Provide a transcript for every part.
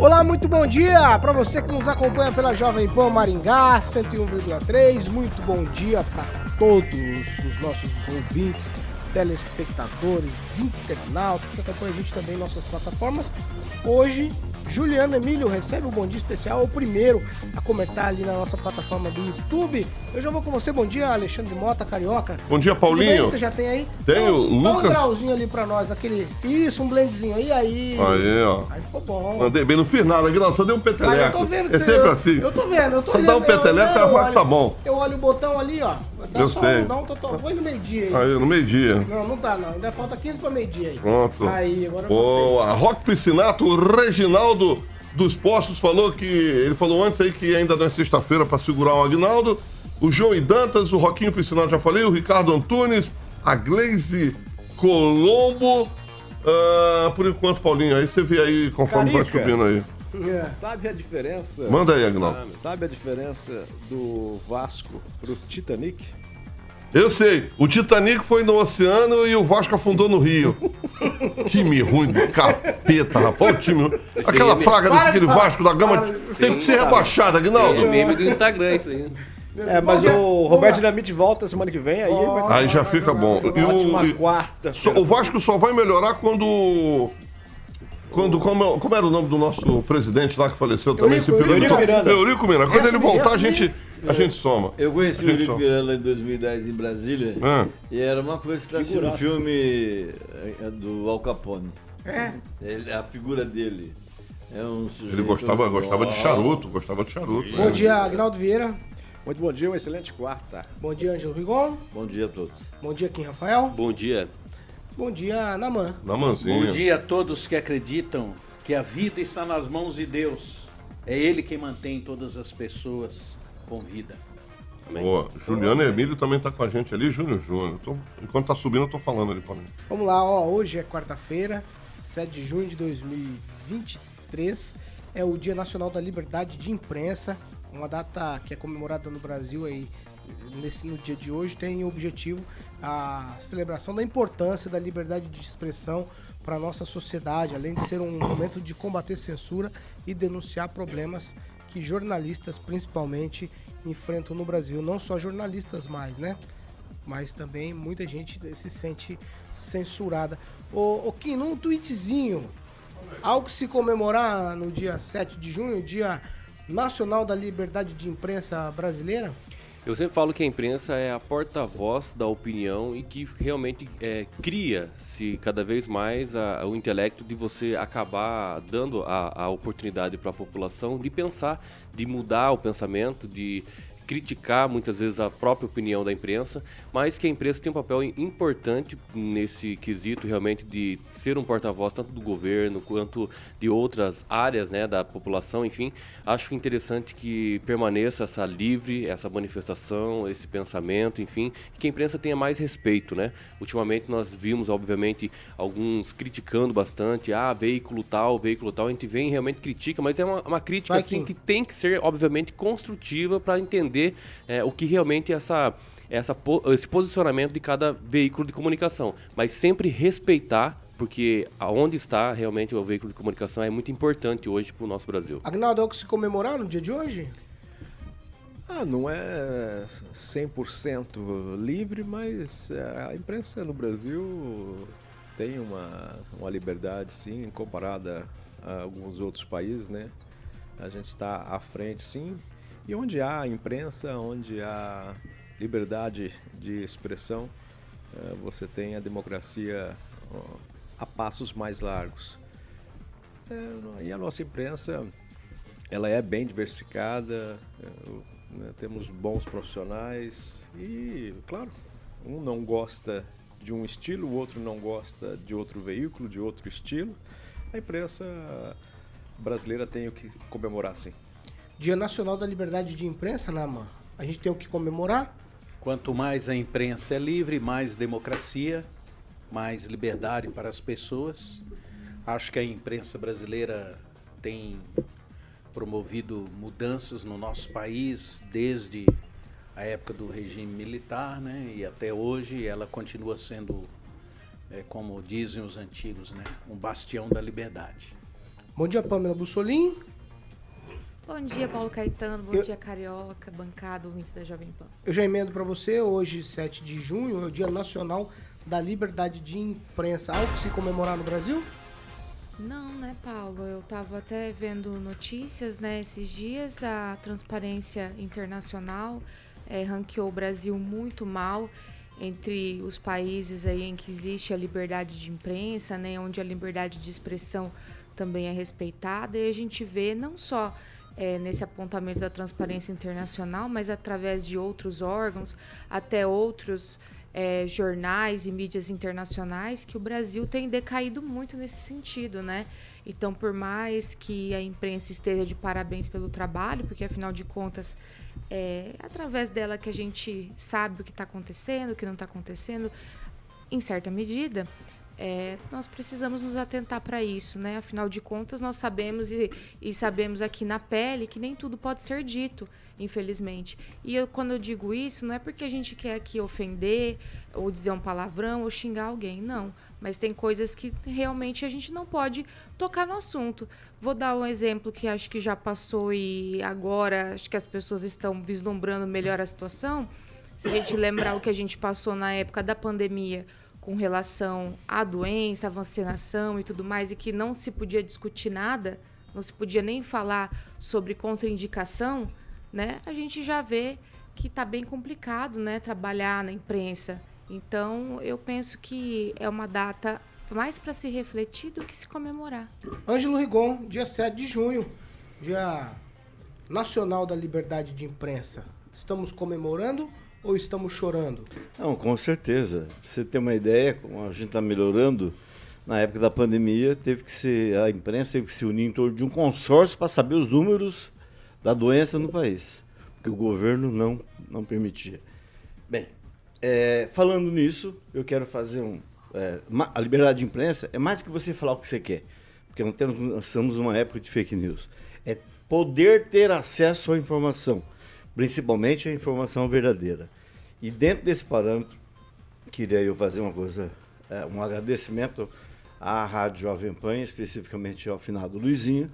Olá, muito bom dia para você que nos acompanha pela Jovem Pan Maringá 101,3. Muito bom dia para todos os nossos ouvintes, telespectadores, internautas que acompanham a gente também em nossas plataformas. Hoje Juliano Emílio recebe um bom dia especial, o primeiro a comentar ali na nossa plataforma do YouTube. Eu já vou com você, bom dia, Alexandre Mota, Carioca. Bom dia, Paulinho. Você já tem aí? Tenho, Lucas. Lucas. um grauzinho ali pra nós, daquele. Isso, um blendzinho aí, aí. Aí, ó. Aí ficou bom. Mandei bem, não fiz nada, Aguinaldo, só dei um peteleco. Mas eu tô vendo que é você- sempre eu- assim. Eu tô vendo, eu tô Só olhando, dá um peteleco, eu o olho- tá bom. Eu olho o botão ali, ó. Dá Eu só, sei. Dá um total. Foi no meio-dia aí. Aí, no meio-dia. Não, não tá não. Ainda falta 15 pra meio-dia aí. Pronto. Aí, agora. Boa. Rock Piscinato, o Reginaldo dos Postos falou que. Ele falou antes aí que ainda não é sexta-feira pra segurar o Agnaldo. O João e Dantas, o Roquinho Piscinato já falei, o Ricardo Antunes, a Glaze Colombo. Ah, por enquanto, Paulinho, aí você vê aí conforme vai Carica. subindo aí. É. Sabe a diferença? Manda aí, Agnaldo. Sabe, a diferença do Vasco pro Titanic? Eu sei, o Titanic foi no oceano e o Vasco afundou no Rio. time ruim do capeta, rapaz. O time ruim. Aquela é praga desse aquele. Vasco da Gama tem que ser rebaixado, Aguinaldo. É meme do Instagram isso aí. É, mas o Roberto Dinamite volta semana que vem, aí vai Aí já fica bom. E o, e- quarta. só- o Vasco só vai melhorar quando. Quando, como, como era o nome do nosso presidente lá que faleceu também? Eurico- esse Eurico? Miranda. Eurico Miranda. Quando ele voltar, a gente, a gente soma. Eu conheci o Eurico só. Miranda em 2010 em Brasília. Ah. E era uma coisa que tá assistindo o Figuraça. filme é, do Al Capone. É. Ele- a figura dele. É um sujeito. Ele gostava, gostava de charuto, gostava de charuto. Bom né? dia, Agnaldo Vieira. Muito bom dia, uma excelente quarta. Bom dia, Ângelo Rigon. Bom dia a todos. Bom dia, Kim Rafael. Bom dia. Bom dia, Naman. Na mansinha. Bom dia a todos que acreditam que a vida está nas mãos de Deus. É Ele quem mantém todas as pessoas com vida. Amém. Boa. Juliano Emílio também tá com a gente ali, Júnior Júnior. Tô- enquanto tá subindo, eu tô falando ali pra mim. Vamos lá, ó. Hoje é quarta-feira, 7 de junho de 2023. É o Dia Nacional da Liberdade de Imprensa. Uma data que é comemorada no Brasil aí nesse, no dia de hoje. Tem o objetivo a celebração da importância da liberdade de expressão para a nossa sociedade, além de ser um momento de combater censura e denunciar problemas que jornalistas, principalmente, enfrentam no Brasil. Não só jornalistas mais, né? mas também muita gente se sente censurada. Ô, ô Kim, num tweetzinho, algo que se comemorar no dia 7 de junho, Dia Nacional da Liberdade de Imprensa Brasileira? Eu sempre falo que a imprensa é a porta-voz da opinião e que realmente é, cria-se cada vez mais a- o intelecto de você acabar dando a, a oportunidade para a população de pensar, de mudar o pensamento, de criticar muitas vezes a própria opinião da imprensa, mas que a imprensa tem um papel importante nesse quesito realmente de ser um porta-voz tanto do governo quanto de outras áreas né, da população, enfim. Acho interessante que permaneça essa livre, essa manifestação, esse pensamento, enfim, que a imprensa tenha mais respeito, né? Ultimamente nós vimos, obviamente, alguns criticando bastante, ah, veículo tal, veículo tal, a gente vem e realmente critica, mas é uma, uma crítica Vai, assim que tem que ser, obviamente, construtiva para entender é, o que realmente essa, essa, esse posicionamento de cada veículo de comunicação. Mas sempre respeitar, porque aonde está realmente o veículo de comunicação é muito importante hoje para o nosso Brasil. Agnaldo, é o que se comemorar no dia de hoje? Ah, não é 100% livre, mas é, a imprensa no Brasil tem uma, uma liberdade, sim, comparada a alguns outros países, né? A gente está à frente, sim. E onde há imprensa, onde há liberdade de expressão, eh, você tem a democracia a passos mais largos. É, e a nossa imprensa, ela é bem diversificada, é, né, temos bons profissionais e, claro, um não gosta de um estilo, o outro não gosta de outro veículo, de outro estilo, a imprensa brasileira tem o que comemorar, sim. Dia Nacional da Liberdade de Imprensa, Nama. A gente tem o que comemorar? Quanto mais a imprensa é livre, mais democracia, mais liberdade para as pessoas. Acho que a imprensa brasileira tem promovido mudanças no nosso país desde a época do regime militar, né? E até hoje ela continua sendo, é, como dizem os antigos, né? Um bastião da liberdade. Bom dia, Pamela Bussolim. Bom dia, Paulo Caetano. Bom Eu- dia, Carioca, bancada, ouvinte da Jovem Pan. Eu já emendo para você, hoje, 7 de junho, é o Dia Nacional da Liberdade de Imprensa. Algo que se comemorar no Brasil? Não, né, Paulo? Eu tava até vendo notícias, né, esses dias. A Transparência Internacional eh, ranqueou o Brasil muito mal entre os países aí em que existe a liberdade de imprensa, né, onde a liberdade de expressão também é respeitada. E a gente vê não só eh, nesse apontamento da Transparência Internacional, mas através de outros órgãos, até outros eh, jornais e mídias internacionais, que o Brasil tem decaído muito nesse sentido, né? Então, por mais que a imprensa esteja de parabéns pelo trabalho, porque afinal de contas é através dela que a gente sabe o que está acontecendo, o que não está acontecendo, em certa medida, é, nós precisamos nos atentar para isso, né? Afinal de contas, nós sabemos e, e sabemos aqui na pele que nem tudo pode ser dito, infelizmente. E eu, quando eu digo isso, não é porque a gente quer aqui ofender ou dizer um palavrão ou xingar alguém, não. Mas tem coisas que realmente a gente não pode tocar no assunto. Vou dar um exemplo que acho que já passou e agora acho que as pessoas estão vislumbrando melhor a situação. Se a gente lembrar o que a gente passou na época da pandemia com relação à doença, à vacinação e tudo mais, e que não se podia discutir nada, não se podia nem falar sobre contraindicação, né? A gente já vê que está bem complicado, né, trabalhar na imprensa. Então, eu penso que é uma data mais para se refletir do que se comemorar. Ângelo Rigon, dia 7 de junho, Dia Nacional da Liberdade de Imprensa. Estamos comemorando ou estamos chorando? Não, com certeza. Pra você ter uma ideia, como a gente está melhorando, na época da pandemia, teve que se, a imprensa teve que se unir em torno de um consórcio para saber os números da doença no país, porque o governo não, não permitia. Bem, é, falando nisso, eu quero fazer um. é, ma- a liberdade de imprensa é mais do que você falar o que você quer, porque não temos, nós estamos numa época de fake news. É poder ter acesso à informação, principalmente a informação verdadeira. E dentro desse parâmetro, queria eu fazer uma coisa, é, um agradecimento à Rádio Jovem Pan, especificamente ao finado Luizinho,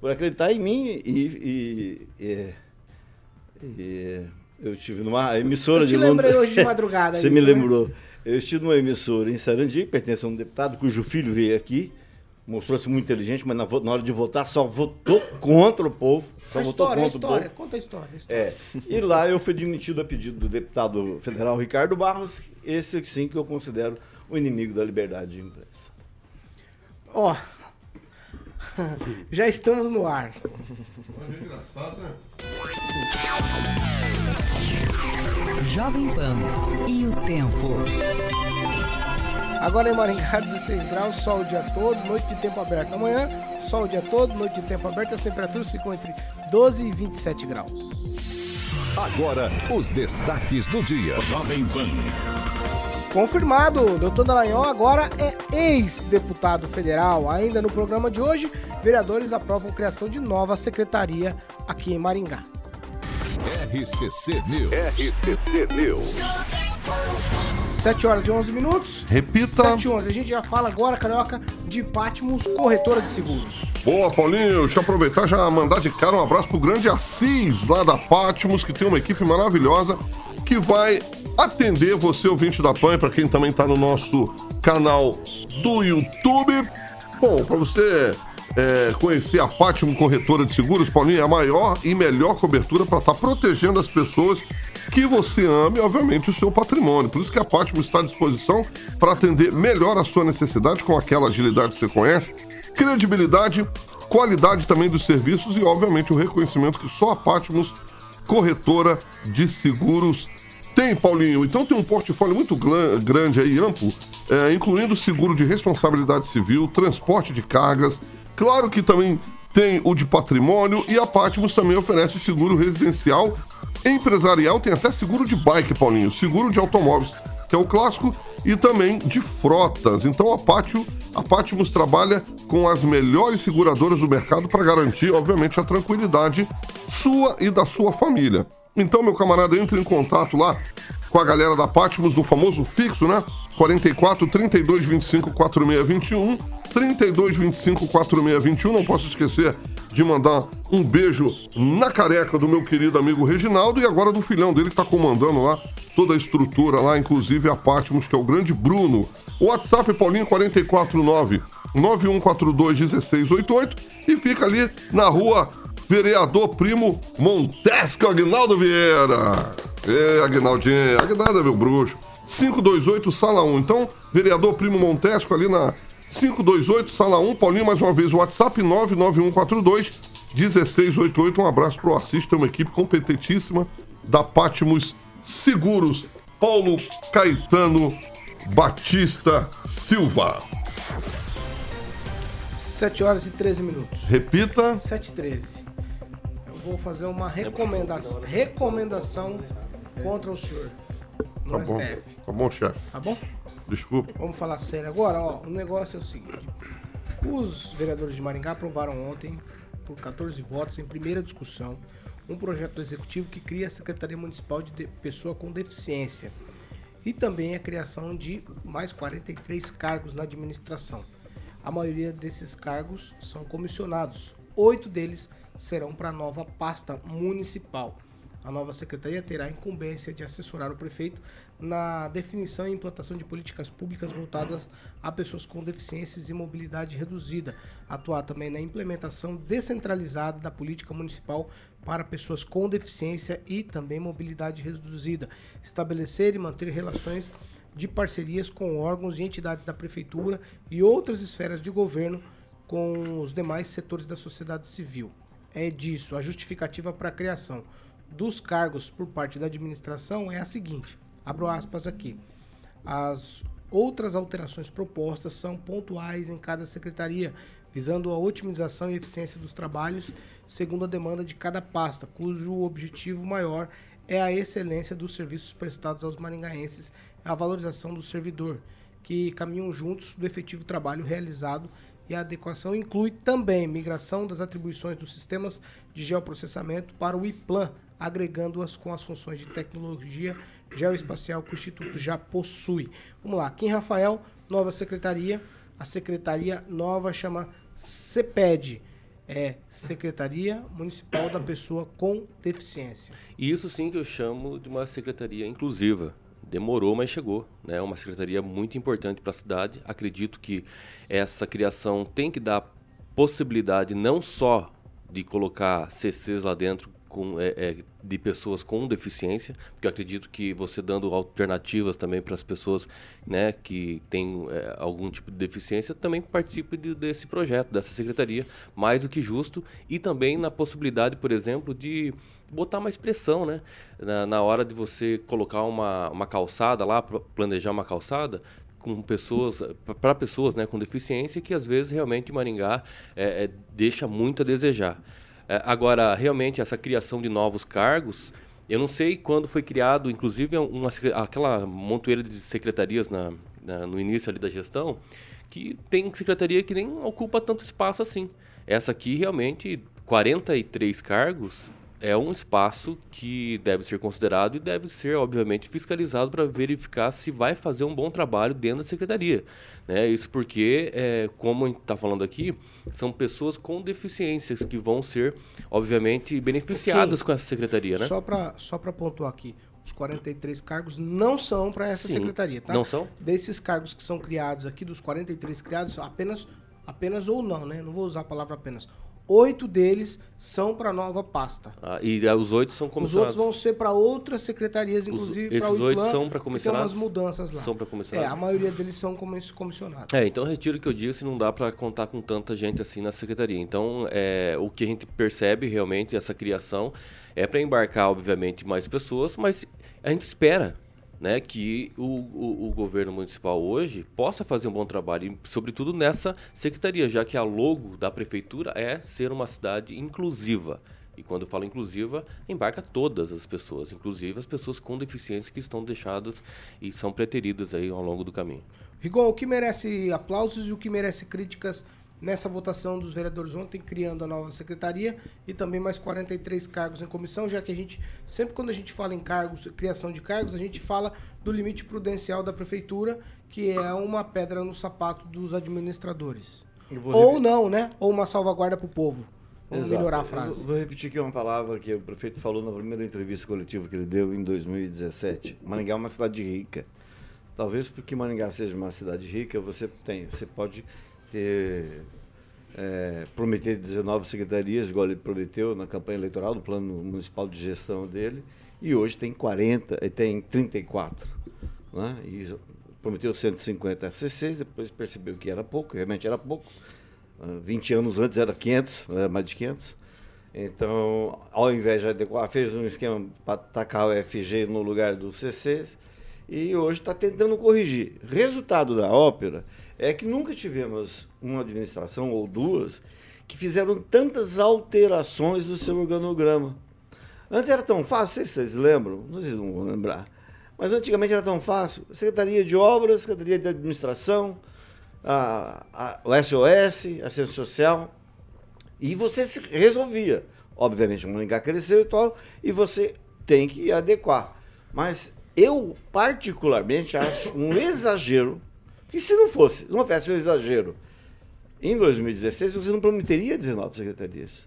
por acreditar em mim e, e- e- e eu estive numa emissora Eu te de lembrei Londres. hoje de madrugada Você isso, me né? lembrou. Eu estive numa emissora em Sarandi, que pertence a um deputado cujo filho veio aqui, mostrou-se muito inteligente, mas na, na hora de votar só votou contra o povo. Só A votou história, a contra o povo. história. Conta a história. a história. É. E lá eu fui demitido a pedido do deputado federal Ricardo Barros, esse sim que eu considero o inimigo da liberdade de imprensa. Ó, já estamos no ar. Engraçado, né? Jovem Pan e o tempo. Agora em Maringá, 16 graus, sol o dia todo, noite de tempo aberto. Amanhã, sol o dia todo, noite de tempo aberto, as temperaturas ficam entre 12 e 27 graus. Agora, os destaques do dia. Jovem Pan. Confirmado, doutor Dallagnol agora é ex-deputado federal. Ainda no programa de hoje, vereadores aprovam criação de nova secretaria aqui em Maringá. RCC News. RCC News. 7 horas e 11 minutos. Repita. 7 e 11. A gente já fala agora, Carioca, de Patmos, corretora de seguros. Boa, Paulinho. Deixa eu aproveitar já mandar de cara um abraço pro grande Assis, lá da Patmos, que tem uma equipe maravilhosa que vai atender você, ouvinte da PAN, para quem também tá no nosso canal do YouTube. Bom, para você é, conhecer a Patmos Corretora de Seguros, Paulinho, é a maior e melhor cobertura para estar protegendo as pessoas que você ama e, obviamente, o seu patrimônio. Por isso que a Patmos está à disposição para atender melhor a sua necessidade com aquela agilidade que você conhece, credibilidade, qualidade também dos serviços e, obviamente, o reconhecimento que só a Patmos Corretora de Seguros tem, Paulinho. Então tem um portfólio muito grande aí, amplo, é, incluindo seguro de responsabilidade civil, transporte de cargas. Claro que também tem o de patrimônio e a Patmos também oferece seguro residencial, empresarial, tem até seguro de bike, Paulinho, seguro de automóveis, que é o clássico, e também de frotas. Então a Pátio, a Patmos trabalha com as melhores seguradoras do mercado para garantir, obviamente, a tranquilidade sua e da sua família. Então, meu camarada, entre em contato lá com a galera da Patmos, do famoso fixo, né? 44 32 25 46 21. 32 25 46 21. Não posso esquecer de mandar um beijo na careca do meu querido amigo Reginaldo e agora do filhão dele que está comandando lá toda a estrutura lá, inclusive a Patmos, que é o grande Bruno. WhatsApp Paulinho 449 9142 1688 e fica ali na rua Vereador Primo Montesco Agnaldo Vieira. É, Agnaldinho, Agnaldo é meu bruxo. 528, sala 1. Então, vereador Primo Montesco ali na 528, sala 1. Paulinho, mais uma vez, WhatsApp 99142 1688. Um abraço pro Assis, tem uma equipe competentíssima da Patmos Seguros. Paulo Caetano Batista Silva. 7 horas e 13 minutos. Repita. 7 e 13. Eu vou fazer uma recomendação, recomendação contra o senhor no Tá bom, STF. tá bom, chefe. Tá bom? Desculpa. Vamos falar sério agora, ó. O negócio é o seguinte. Os vereadores de Maringá aprovaram ontem, por 14 votos, em primeira discussão, um projeto do executivo que cria a Secretaria Municipal de Pessoa com Deficiência. E também a criação de mais 43 cargos na administração. A maioria desses cargos são comissionados. Oito deles serão para a nova pasta municipal. A nova secretaria terá a incumbência de assessorar o prefeito na definição e implantação de políticas públicas voltadas a pessoas com deficiências e mobilidade reduzida, atuar também na implementação descentralizada da política municipal para pessoas com deficiência e também mobilidade reduzida, estabelecer e manter relações de parcerias com órgãos e entidades da prefeitura e outras esferas de governo com os demais setores da sociedade civil. É disso, a justificativa para a criação dos cargos por parte da administração é a seguinte: abro aspas aqui. As outras alterações propostas são pontuais em cada secretaria, visando a otimização e eficiência dos trabalhos segundo a demanda de cada pasta, cujo objetivo maior é a excelência dos serviços prestados aos maringaenses, a valorização do servidor, que caminham juntos do efetivo trabalho realizado e a adequação inclui também migração das atribuições dos sistemas de geoprocessamento para o IPLAN, agregando-as com as funções de tecnologia geoespacial que o Instituto já possui. Vamos lá, Kim Rafael, nova secretaria. A secretaria nova chama CEPED, é Secretaria Municipal da Pessoa com Deficiência. E isso sim que eu chamo de uma secretaria inclusiva. Demorou, mas chegou. É né? uma secretaria muito importante para a cidade. Acredito que essa criação tem que dar possibilidade não só de colocar CCs lá dentro com, é, é, de pessoas com deficiência, porque eu acredito que você dando alternativas também para as pessoas né, que têm é, algum tipo de deficiência também participe de, desse projeto, dessa secretaria, mais do que justo, e também na possibilidade, por exemplo, de botar mais pressão, né? Na, na hora de você colocar uma, uma calçada lá, planejar uma calçada, com pessoas para pessoas né, com deficiência que às vezes realmente Maringá é, é, deixa muito a desejar. É, agora, realmente, essa criação de novos cargos, eu não sei quando foi criado, inclusive uma, aquela montoeira de secretarias na, na, no início ali da gestão, que tem secretaria que nem ocupa tanto espaço assim. Essa aqui, realmente, 43 cargos é um espaço que deve ser considerado e deve ser, obviamente, fiscalizado para verificar se vai fazer um bom trabalho dentro da secretaria. Né? Isso porque, é, como a gente está falando aqui, são pessoas com deficiências que vão ser, obviamente, beneficiadas com essa secretaria. Né? Só para só pontuar aqui, os 43 cargos não são para essa Sim, secretaria, tá? não são? Desses cargos que são criados aqui, dos 43 criados, apenas, apenas ou não, né? Não vou usar a palavra apenas. Oito deles são para nova pasta. Ah, e ah, os oito são Os comissionados. outros vão ser para outras secretarias, inclusive para o esses oito são que comissionados? Tem umas mudanças lá. São pra comissionados? É, a maioria deles são comis- comissionados. É, então retiro o que eu disse, não dá para contar com tanta gente assim na secretaria. Então, é, o que a gente percebe realmente, essa criação, é para embarcar, obviamente, mais pessoas, mas a gente espera né, que o, o, o, governo municipal hoje possa fazer um bom trabalho, sobretudo nessa secretaria, já que a logo da prefeitura é ser uma cidade inclusiva. E quando eu falo inclusiva, embarca todas as pessoas, inclusive as pessoas com deficiência que estão deixadas e são preteridas aí ao longo do caminho. Igual o que merece aplausos e o que merece críticas nessa votação dos vereadores ontem, criando a nova secretaria e também mais 43 cargos em comissão, já que a gente, sempre quando a gente fala em cargos, criação de cargos, a gente fala do limite prudencial da prefeitura, que é uma pedra no sapato dos administradores. Ou não, né? Ou uma salvaguarda para o povo. Vamos Exato. melhorar a frase. Eu vou repetir aqui uma palavra que o prefeito falou na primeira entrevista coletiva que ele deu em 2017. Maringá é uma cidade rica. Talvez porque Maringá seja uma cidade rica, você tem, você pode ter é, prometer 19 secretarias, igual ele prometeu na campanha eleitoral, no plano municipal de gestão dele, e hoje tem 40, tem 34. Né? E prometeu 150 CCs, depois percebeu que era pouco, realmente era pouco. 20 ah, anos antes era 500, era mais de 500. Então, ao invés de adequar, fez um esquema para tacar o FG no lugar dos CCs e hoje está tentando corrigir. Resultado da ópera é que nunca tivemos uma administração ou duas que fizeram tantas alterações no seu organograma. Antes era tão fácil, se vocês lembram, se não vão lembrar, mas antigamente era tão fácil. Secretaria de Obras, Secretaria de Administração, a, a, o SOS, a Ciência Social, e você se resolvia. Obviamente, o Maringá cresceu e tal, e você tem que adequar. Mas eu, particularmente, acho um exagero que se não fosse, não houvesse um exagero, em 2016 você não prometeria 19 secretarias.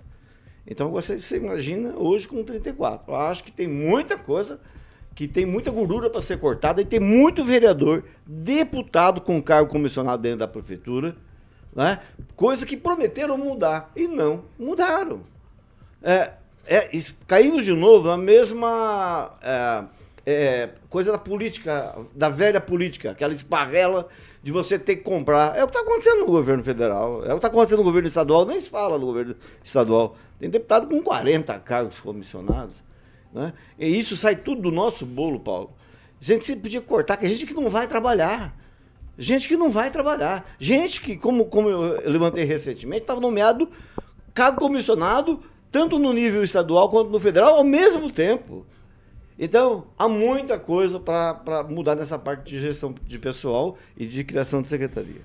Então você, você imagina hoje com 34. Eu acho que tem muita coisa, que tem muita gordura para ser cortada e tem muito vereador, deputado com cargo comissionado dentro da prefeitura, né? coisa que prometeram mudar e não mudaram. É, é, caímos de novo na mesma é, é, coisa da política, da velha política, aquela esparrela de você ter que comprar. É o que está acontecendo no governo federal, é o que está acontecendo no governo estadual, nem se fala no governo estadual. Tem deputado com 40 cargos comissionados. Né? E isso sai tudo do nosso bolo, Paulo. Gente podia cortar, que a gente que não vai trabalhar. Gente que não vai trabalhar. Gente que, como, como eu levantei recentemente, estava nomeado cargo comissionado, tanto no nível estadual quanto no federal, ao mesmo tempo. Então, há muita coisa para mudar nessa parte de gestão de pessoal e de criação de secretaria.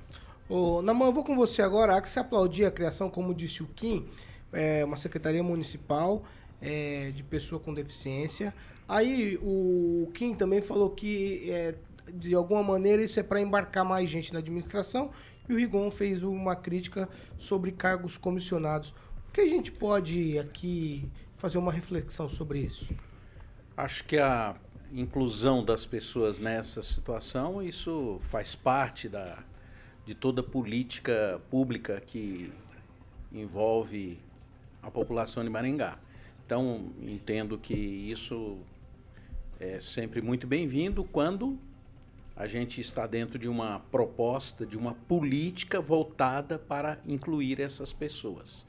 Ô, Naman, eu vou com você agora. Há que se aplaudir a criação, como disse o Kim, é uma secretaria municipal é, de pessoa com deficiência. Aí o Kim também falou que, é, de alguma maneira, isso é para embarcar mais gente na administração. E o Rigon fez uma crítica sobre cargos comissionados. O que a gente pode aqui fazer uma reflexão sobre isso? Acho que a inclusão das pessoas nessa situação, isso faz parte da, de toda política pública que envolve a população de Maringá. Então, entendo que isso é sempre muito bem-vindo quando a gente está dentro de uma proposta, de uma política voltada para incluir essas pessoas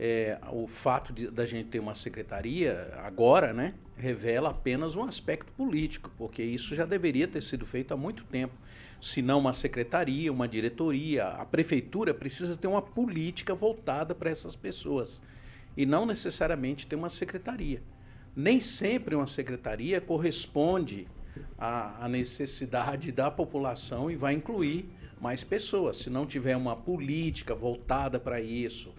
é, o fato de, da gente ter uma secretaria agora, né, revela apenas um aspecto político, porque isso já deveria ter sido feito há muito tempo. Se não uma secretaria, uma diretoria, a prefeitura precisa ter uma política voltada para essas pessoas e não necessariamente ter uma secretaria. Nem sempre uma secretaria corresponde à, à necessidade da população e vai incluir mais pessoas. Se não tiver uma política voltada para isso,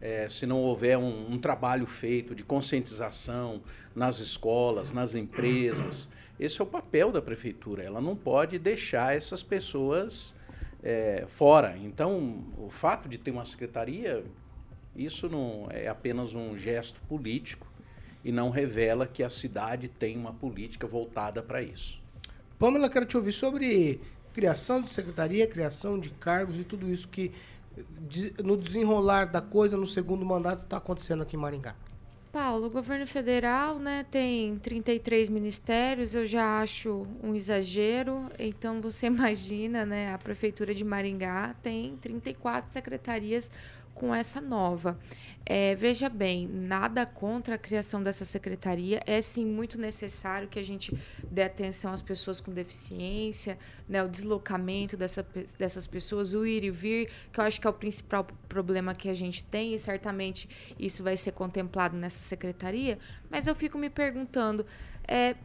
é, se não houver um, um, trabalho feito de conscientização nas escolas, nas empresas. Esse é o papel da prefeitura. Ela não pode deixar essas pessoas é, fora. Então, o fato de ter uma secretaria, isso não é apenas um gesto político e não revela que a cidade tem uma política voltada para isso. Pamela, quero te ouvir sobre criação de secretaria, criação de cargos e tudo isso que no desenrolar da coisa no segundo mandato está acontecendo aqui em Maringá? Paulo, o governo federal né, tem 33 ministérios, eu já acho um exagero. Então você imagina, né, a prefeitura de Maringá tem 34 secretarias com essa nova. É, veja bem, nada contra a criação dessa secretaria. É sim muito necessário que a gente dê atenção às pessoas com deficiência, né, o deslocamento dessa, dessas pessoas, o ir e vir, que eu acho que é o principal problema que a gente tem, e certamente isso vai ser contemplado nessa secretaria. Mas eu fico me perguntando. É,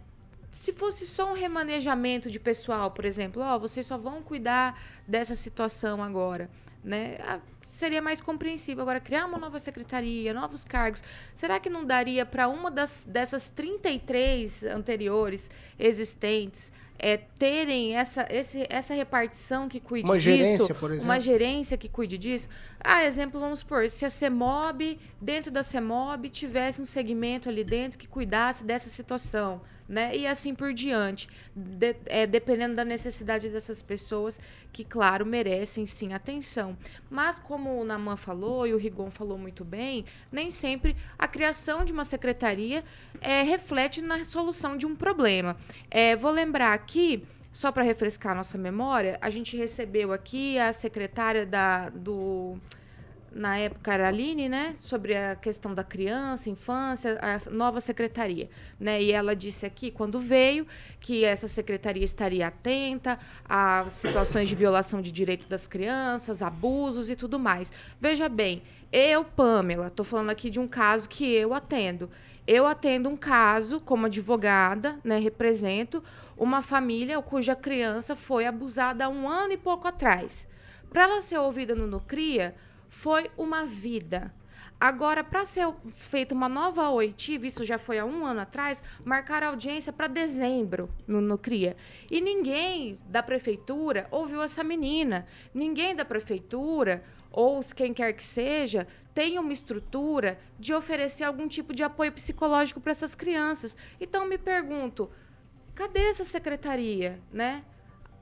se fosse só um remanejamento de pessoal, por exemplo, ó, oh, vocês só vão cuidar dessa situação agora né? Ah, seria mais compreensível. Agora, criar uma nova secretaria, novos cargos, será que não daria para uma das, dessas 33 anteriores existentes é, terem essa, esse, essa repartição que cuide uma disso? Gerência, por exemplo. Uma gerência que cuide disso? Ah, exemplo, vamos supor, se a CEMOB, dentro da CEMOB, tivesse um segmento ali dentro que cuidasse dessa situação né? E assim por diante, de, é, dependendo da necessidade dessas pessoas, que, claro, merecem sim atenção. Mas, como o Naman falou e o Rigon falou muito bem, nem sempre a criação de uma secretaria é, reflete na solução de um problema. É, vou lembrar aqui. Só para refrescar a nossa memória, a gente recebeu aqui a secretária da, do na época era a Aline, né, sobre a questão da criança, infância, a nova secretaria, né? E ela disse aqui quando veio que essa secretaria estaria atenta a situações de violação de direitos das crianças, abusos e tudo mais. Veja bem, eu, Pamela, estou falando aqui de um caso que eu atendo. Eu atendo um caso como advogada, né, represento uma família cuja criança foi abusada há um ano e pouco atrás. Para ela ser ouvida no Nucria, foi uma vida. Agora, para ser feita uma nova oitiva, isso já foi há um ano atrás, marcaram audiência para dezembro no, no CRIA. E ninguém da prefeitura ouviu essa menina. Ninguém da prefeitura, ou quem quer que seja, tem uma estrutura de oferecer algum tipo de apoio psicológico para essas crianças. Então, me pergunto, cadê essa secretaria, né?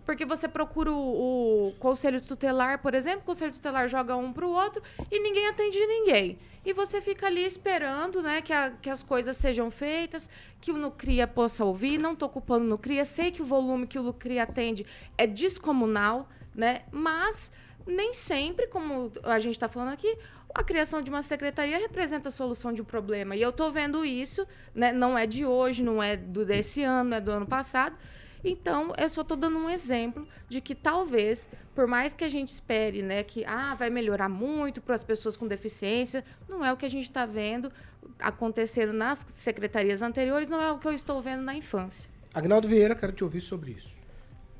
Porque você procura o, o, conselho tutelar, por exemplo, o conselho tutelar joga um para o outro e ninguém atende ninguém. E você fica ali esperando né, que, a, que as coisas sejam feitas, que o Nucria possa ouvir. Não estou culpando o Nucria, sei que o volume que o Nucria atende é descomunal, né? mas nem sempre, como a gente está falando aqui, a criação de uma secretaria representa a solução de um problema. E eu estou vendo isso, né? não é de hoje, não é do desse ano, não é do ano passado então, eu só estou dando um exemplo de que talvez, por mais que a gente espere né, que ah, vai melhorar muito para as pessoas com deficiência, não é o que a gente está vendo acontecendo nas secretarias anteriores, não é o que eu estou vendo na infância. Agnaldo Vieira, quero te ouvir sobre isso.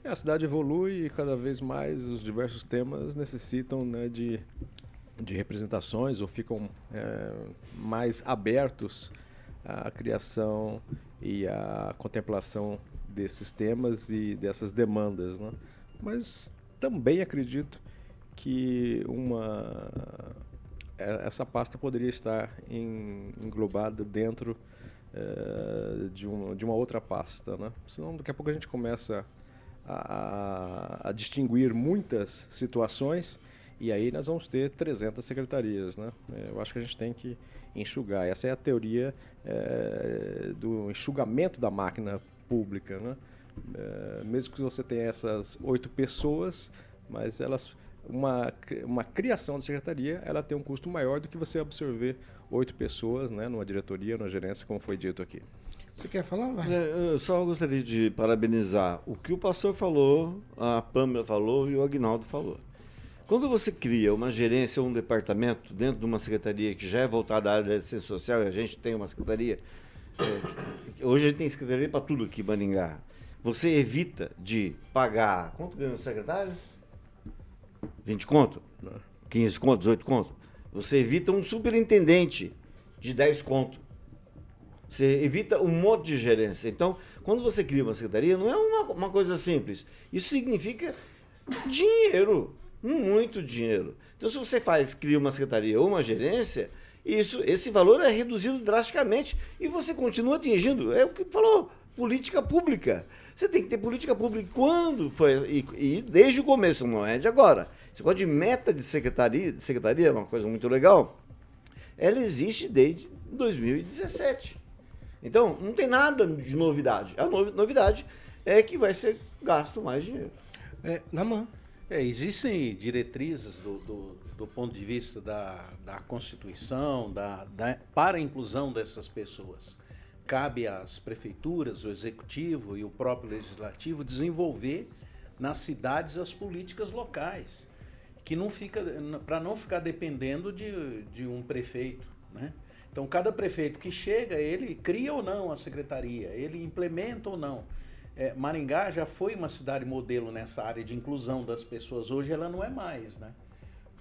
É, a cidade evolui e cada vez mais os diversos temas necessitam né, de, de representações ou ficam é, mais abertos à criação e à contemplação desses temas e dessas demandas, né? Mas também acredito que uma é, essa pasta poderia estar em, englobada dentro é, de, um, de uma outra pasta, né? Senão daqui a pouco a gente começa a, a, distinguir muitas situações e aí nós vamos ter 300 secretarias, né? É, eu acho que a gente tem que enxugar. Essa é a teoria é, do enxugamento da máquina pública, né? É, mesmo que você tenha essas oito pessoas, mas elas uma, uma criação de secretaria ela tem um custo maior do que você absorver oito pessoas né, numa diretoria, numa gerência, como foi dito aqui. Você quer falar? Vai. É, eu só gostaria de parabenizar o que o pastor falou, a Pamela falou e o Agnaldo falou. Quando você cria uma gerência ou um departamento dentro de uma secretaria que já é voltada à área da assistência social, e a gente tem uma secretaria é, hoje a gente tem secretaria para tudo aqui em Maringá. Você evita de pagar. Quanto ganha o secretário? 20 conto? 15 conto, 18 conto? Você evita um superintendente de 10 conto. Você evita um monte de gerência. Então, quando você cria uma secretaria, não é uma, uma coisa simples. Isso significa dinheiro. Muito dinheiro. Então, se você faz, cria uma secretaria ou uma gerência, isso, esse valor é reduzido drasticamente e você continua atingindo. É o que falou, política pública. Você tem que ter política pública quando foi. E, e desde o começo, não é de agora. Você pode de meta de secretaria, de secretaria, é uma coisa muito legal. Ela existe desde 2017. Então, não tem nada de novidade. A novidade é que vai ser gasto mais dinheiro. É, na mão. É, existem diretrizes do, do, do ponto de vista da, da Constituição da, da- para a inclusão dessas pessoas. Cabe às prefeituras, o executivo e o próprio legislativo desenvolver nas cidades as políticas locais, que não fica para não ficar dependendo de, de um prefeito, né? Então cada prefeito que chega, ele cria ou não a secretaria, ele implementa ou não. É, Maringá já foi uma cidade modelo nessa área de inclusão das pessoas. Hoje ela não é mais, né?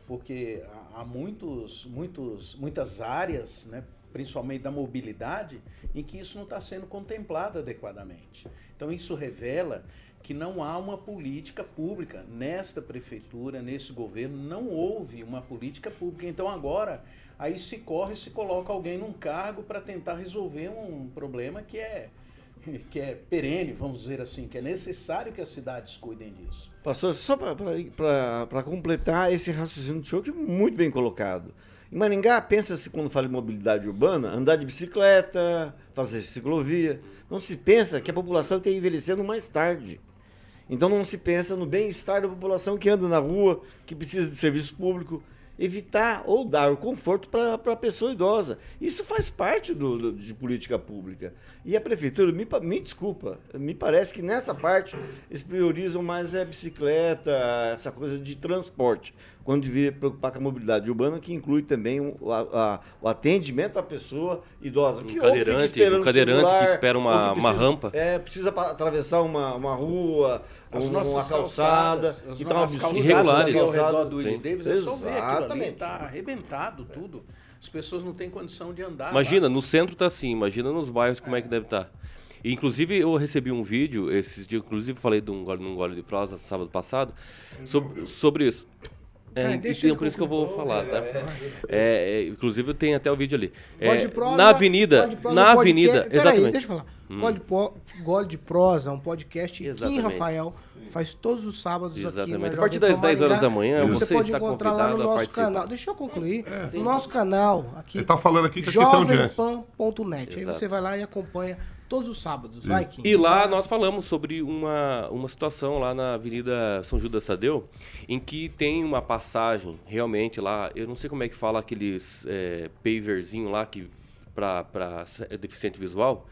Porque há- muitos, muitos, muitas áreas, né, principalmente da mobilidade, em que isso não está sendo contemplado adequadamente. Então isso revela que não há uma política pública nesta prefeitura, nesse governo, não houve uma política pública. Então agora aí se corre, se coloca alguém num cargo para tentar resolver um problema que é que é perene, vamos dizer assim, que é necessário que as cidades cuidem disso. Pastor, só para completar esse raciocínio do senhor, que é muito bem colocado. Em Maringá, pensa-se, quando fala em mobilidade urbana, andar de bicicleta, fazer ciclovia. Não se pensa que a população está envelhecendo mais tarde. Então não se pensa no bem-estar da população que anda na rua, que precisa de serviço público. Evitar ou dar o conforto para a pessoa idosa. Isso faz parte do, do- de política pública. E a prefeitura, me, me desculpa, me parece que nessa parte eles priorizam mais a bicicleta, essa coisa de transporte, quando devia preocupar com a mobilidade urbana, que inclui também o, a- a- o atendimento à pessoa idosa. Um que cadeirante, um cadeirante que celular, espera uma- que uma precisa- rampa. É, precisa atravessar uma, uma rua, As um- uma calçada, calçadas, as que tá um absurdo. Irregulares. ao redor do Willie Sim. Davis, é só ver aquilo ali, tá arrebentado tudo. As pessoas não têm condição de andar. Imagina, lá. no centro tá assim, imagina nos bairros como é que deve estar. E, inclusive, eu recebi um vídeo, esses dias, inclusive falei de um gole, num gole de prosa sábado passado, sobre, sobre isso. É, É, e- deixa e ele por isso que eu vou falar, tá? É, é, inclusive, tem até o vídeo ali. É, prosa, na avenida, prosa, na um podcast- avenida, Peraí, exatamente. deixa eu falar. Po... Gole de prosa, um podcast que em Exatamente. Rafael faz todos os sábados aqui Exatamente. na A partir das Pan 10 horas da manhã, você você pode está encontrar lá no nosso canal. Deixa eu concluir. No nosso canal aqui, Ele tá falando aqui que jovempan.net. Aí você vai lá e acompanha todos os sábados. Vai, Kim. E lá nós falamos sobre uma, uma situação lá na Avenida São Judas Tadeu, em que tem uma passagem, realmente lá, eu não sei como é que fala aqueles é, paverzinho lá que para deficiente visual,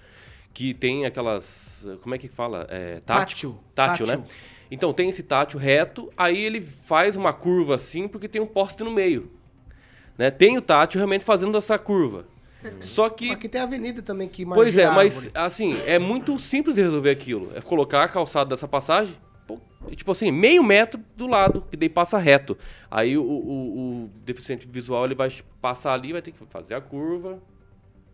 que tem aquelas, como é que fala? É, tátil. Tátil. Tátil, né? Tátil. Então tem esse tátil reto, aí ele faz uma curva assim, porque tem um poste no meio. Né? Tem o tátil realmente fazendo essa curva. Só que Aqui tem a avenida também que Pois é, mas assim, é muito simples de resolver aquilo. É colocar a calçada dessa passagem, tipo assim, meio metro do lado, que daí passa reto. Aí o, o- o deficiente visual ele vai passar ali, vai ter que fazer a curva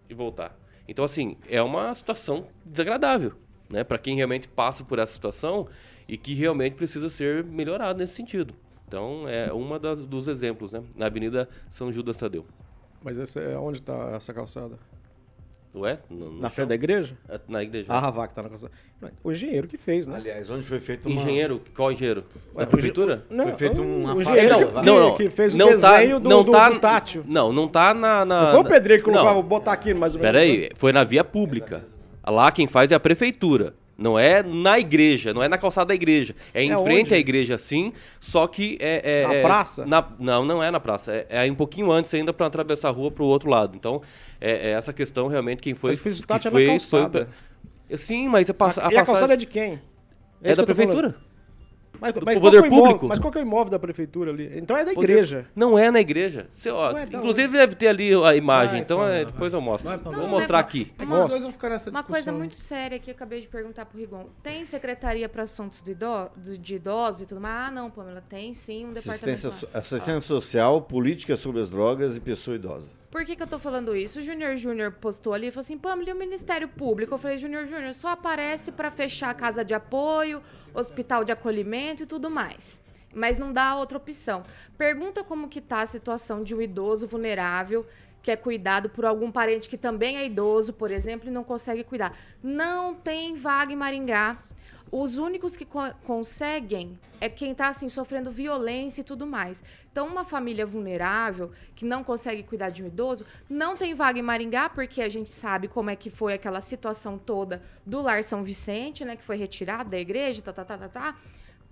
e voltar. Então, assim, é uma situação desagradável, né? Para quem realmente passa por essa situação e que realmente precisa ser melhorado nesse sentido. Então, é uma das, dos exemplos, né? Na Avenida São Judas Tadeu. Mas esse é onde está essa calçada? Ué? No, no Na chão? frente da igreja? É, Na igreja. A Ravac tá na calçada. O engenheiro que fez, né? Aliás, onde foi feito uma... Engenheiro? Qual engenheiro? Ué, da prefeitura? Não, Foi feito uma o engenheiro Não, que, não, não. que fez o não desenho tá, do, não do, tá, do tátil. Não, não tá na... na Não foi o pedreiro que não. colocava, vou botar aqui mais ou menos. Peraí, foi na via pública. Lá quem faz é a prefeitura. Não é na igreja, não é na calçada da igreja. É em É frente onde? à igreja, sim, só que é... é- Na é- praça? na- não, não é na praça. É, é um pouquinho antes ainda para atravessar a rua para o outro lado. Então, é, é essa questão realmente quem foi... Mas fez o é foi calçada. pe- Sim, mas a, pass e a passagem- calçada é de quem? é da prefeitura. Mas, do mas qual poder que é o imóvel- público. Mas qual que é o imóvel da prefeitura ali? Então é da Poder- igreja. Não é na igreja. Você, ó, Ué, inclusive deve ter ali a imagem, Vai, então Pamela, é, vai. depois eu mostro. Vai. Vou Não, mostrar mas- aqui. Uma- os dois vão ficar nessa Uma discussão. coisa muito séria que eu acabei de perguntar pro Rigon. Tem secretaria para assuntos de, ido- de- de idosos e tudo mais? Ah, não, Pamela, tem sim um Assistência, departamento. so- lá. assistência social, política sobre as drogas e pessoa idosa. Por que, que eu tô falando isso? O Júnior Júnior postou ali e falou assim: Pamela, e o Ministério Público? Eu falei: Júnior Júnior, só aparece para fechar casa de apoio, hospital de acolhimento e tudo mais. Mas não dá outra opção. Pergunta como que tá a situação de um idoso vulnerável que é cuidado por algum parente que também é idoso, por exemplo, e não consegue cuidar. Não tem vaga em Maringá. Os únicos que co- conseguem é quem está assim sofrendo violência e tudo mais. Então, uma família vulnerável que não consegue cuidar de um idoso não tem vaga em Maringá porque a gente sabe como é que foi aquela situação toda do Lar São Vicente, né, que foi retirado da igreja, tá, tá, tá, tá, tá.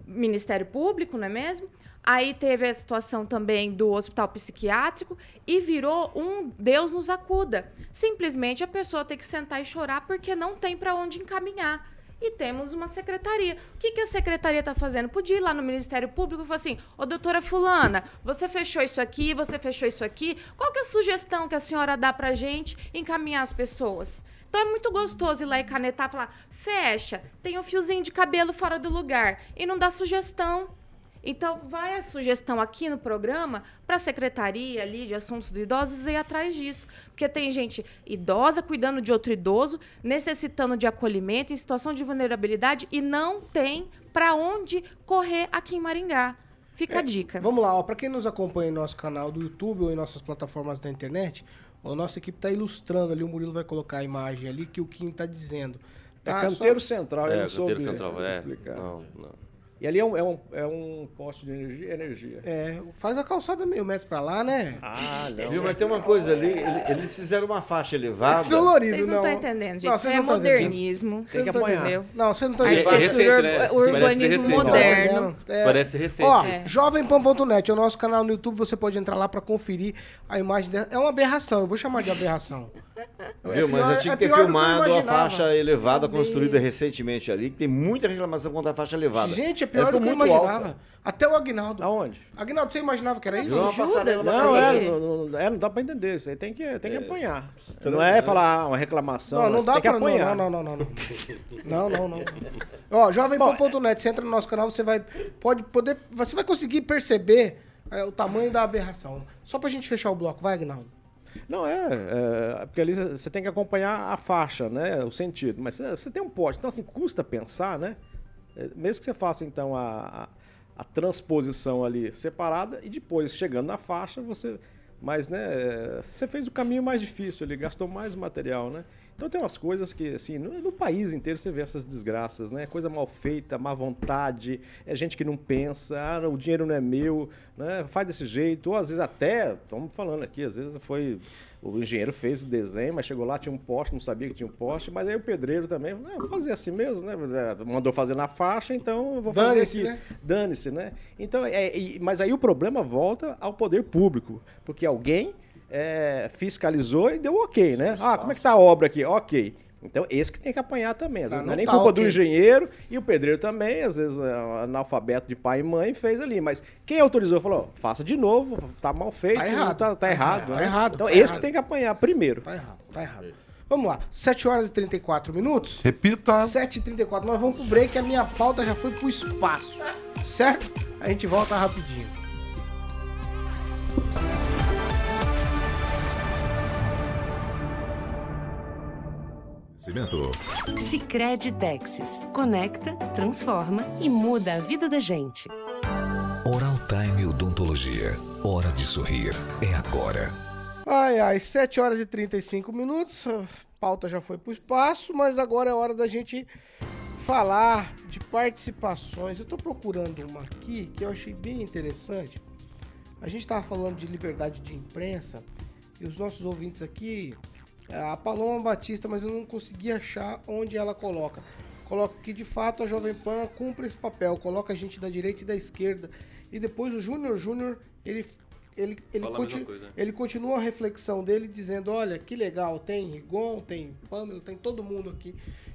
Ministério Público, não é mesmo? Aí teve a situação também do hospital psiquiátrico e virou um Deus nos acuda. Simplesmente a pessoa tem que sentar e chorar porque não tem para onde encaminhar. E temos uma secretaria. O que, que a secretaria está fazendo? Podia ir lá no Ministério Público e falar assim: Ô, doutora Fulana, você fechou isso aqui, você fechou isso aqui. Qual que é a sugestão que a senhora dá para gente encaminhar as pessoas? Então é muito gostoso ir lá e canetar falar: fecha, tem um fiozinho de cabelo fora do lugar. E não dá sugestão. Então, vai a sugestão aqui no programa para a Secretaria ali de Assuntos do Idosos ir atrás disso. Porque tem gente idosa cuidando de outro idoso, necessitando de acolhimento, em situação de vulnerabilidade e não tem para onde correr aqui em Maringá. Fica a dica. Vamos lá, ó, para quem nos acompanha em nosso canal do YouTube ou em nossas plataformas da internet, a nossa equipe está ilustrando ali, o Murilo vai colocar a imagem ali que o Kim está dizendo. É Tá? canteiro Só- central, eu É, não soube canteiro central, é. explicar. Não, não. E ali é um, é um, é um poste de energia. energia. É, faz a calçada meio metro para lá, né? Ah, não. Viu? Mas tem uma coisa ali, ele- eles fizeram uma faixa elevada. Dolorido, Vocês não estão entendendo, gente. Não, Isso vocês é não tão entendendo. modernismo. Vocês não que tão apanhar. entendendo. Não, vocês não É, é entendendo. recente, arquitetura né? ur- urbanismo Parece moderno. É. Parece recente. Ó, É. jovempan.net é o nosso canal no YouTube, você pode entrar lá pra conferir a imagem dela. É uma aberração, eu vou chamar de aberração. Viu? Mas pior- eu tinha é que ter filmado a faixa elevada construída recentemente ali, que tem muita reclamação contra a faixa elevada. Gente, é pior do que eu imaginava. alta. Até o Agnaldo. Aonde? Agnaldo, você imaginava que era isso? Não, aí- é, não, não- é, não dá pra entender. Isso aí tem que, tem que apanhar. Não é falar ah, uma reclamação. Não, não você dá tem pra... Não, apanhar. não, não, não, não. Não, não, não. Ó, jovempan.net, você entra no nosso canal, você vai pode poder, você vai conseguir perceber é, o tamanho da aberração. Só pra gente fechar o bloco, vai, Agnaldo. Não, é, é, Porque ali você tem que acompanhar a faixa, né? O sentido. Mas você você tem um poste. Então, assim, custa pensar, né? É, Mesmo que você faça, então, a, a, a transposição ali separada e depois, chegando na faixa, você. Mas, né? Você fez o caminho mais difícil ali, gastou mais material, né? Então tem umas coisas que, assim, no, no país inteiro você vê essas desgraças, né? Coisa mal feita, má vontade, é gente que não pensa, ah, o dinheiro não é meu, né? Faz desse jeito, ou às vezes até, estamos falando aqui, às vezes foi. O engenheiro fez o desenho, mas chegou lá, tinha um poste, não sabia que tinha um poste, mas aí o pedreiro também, ah, vou fazer assim mesmo, né? É, Mandou fazer na faixa, então eu vou fazer Dane-se, aqui. né? Dane-se, né? Então, é, mas aí o problema volta ao poder público, porque alguém é, fiscalizou e deu ok, né? Ah, como é que tá a obra aqui? Ok. Então, esse que tem que apanhar também. Às vezes não, não é nem tá culpa ok. do engenheiro e o pedreiro também, às vezes é analfabeto de pai e mãe fez ali. Mas quem autorizou falou, ó, faça de novo, tá mal feito, Tá errado. tá, tá errado. Tá né? errado, Então, tá esse errado. que tem que apanhar primeiro. Tá errado, tá errado. Vamos lá, 7 horas e 34 minutos. Repita. 7h34, nós vamos pro break, a minha pauta já foi pro espaço, certo? A gente volta rapidinho. Cimento. Sicredi Texas. Conecta, transforma e muda a vida da gente. Oral Time Odontologia. Hora de sorrir. É agora. Ai, ai, 7 horas e 35 minutos, a pauta já foi pro espaço, mas agora é hora da gente falar de participações. Eu tô procurando uma aqui que eu achei bem interessante. A gente tava falando de liberdade de imprensa e os nossos ouvintes aqui, a Paloma Batista, mas eu não consegui achar onde ela coloca. Coloca que de fato a Jovem Pan cumpre esse papel, coloca a gente da direita e da esquerda. E depois o Júnior Júnior, ele ele, ele, conti- ele continua a reflexão dele dizendo, olha, que legal, tem Rigon, tem Pamela, tem todo mundo aqui.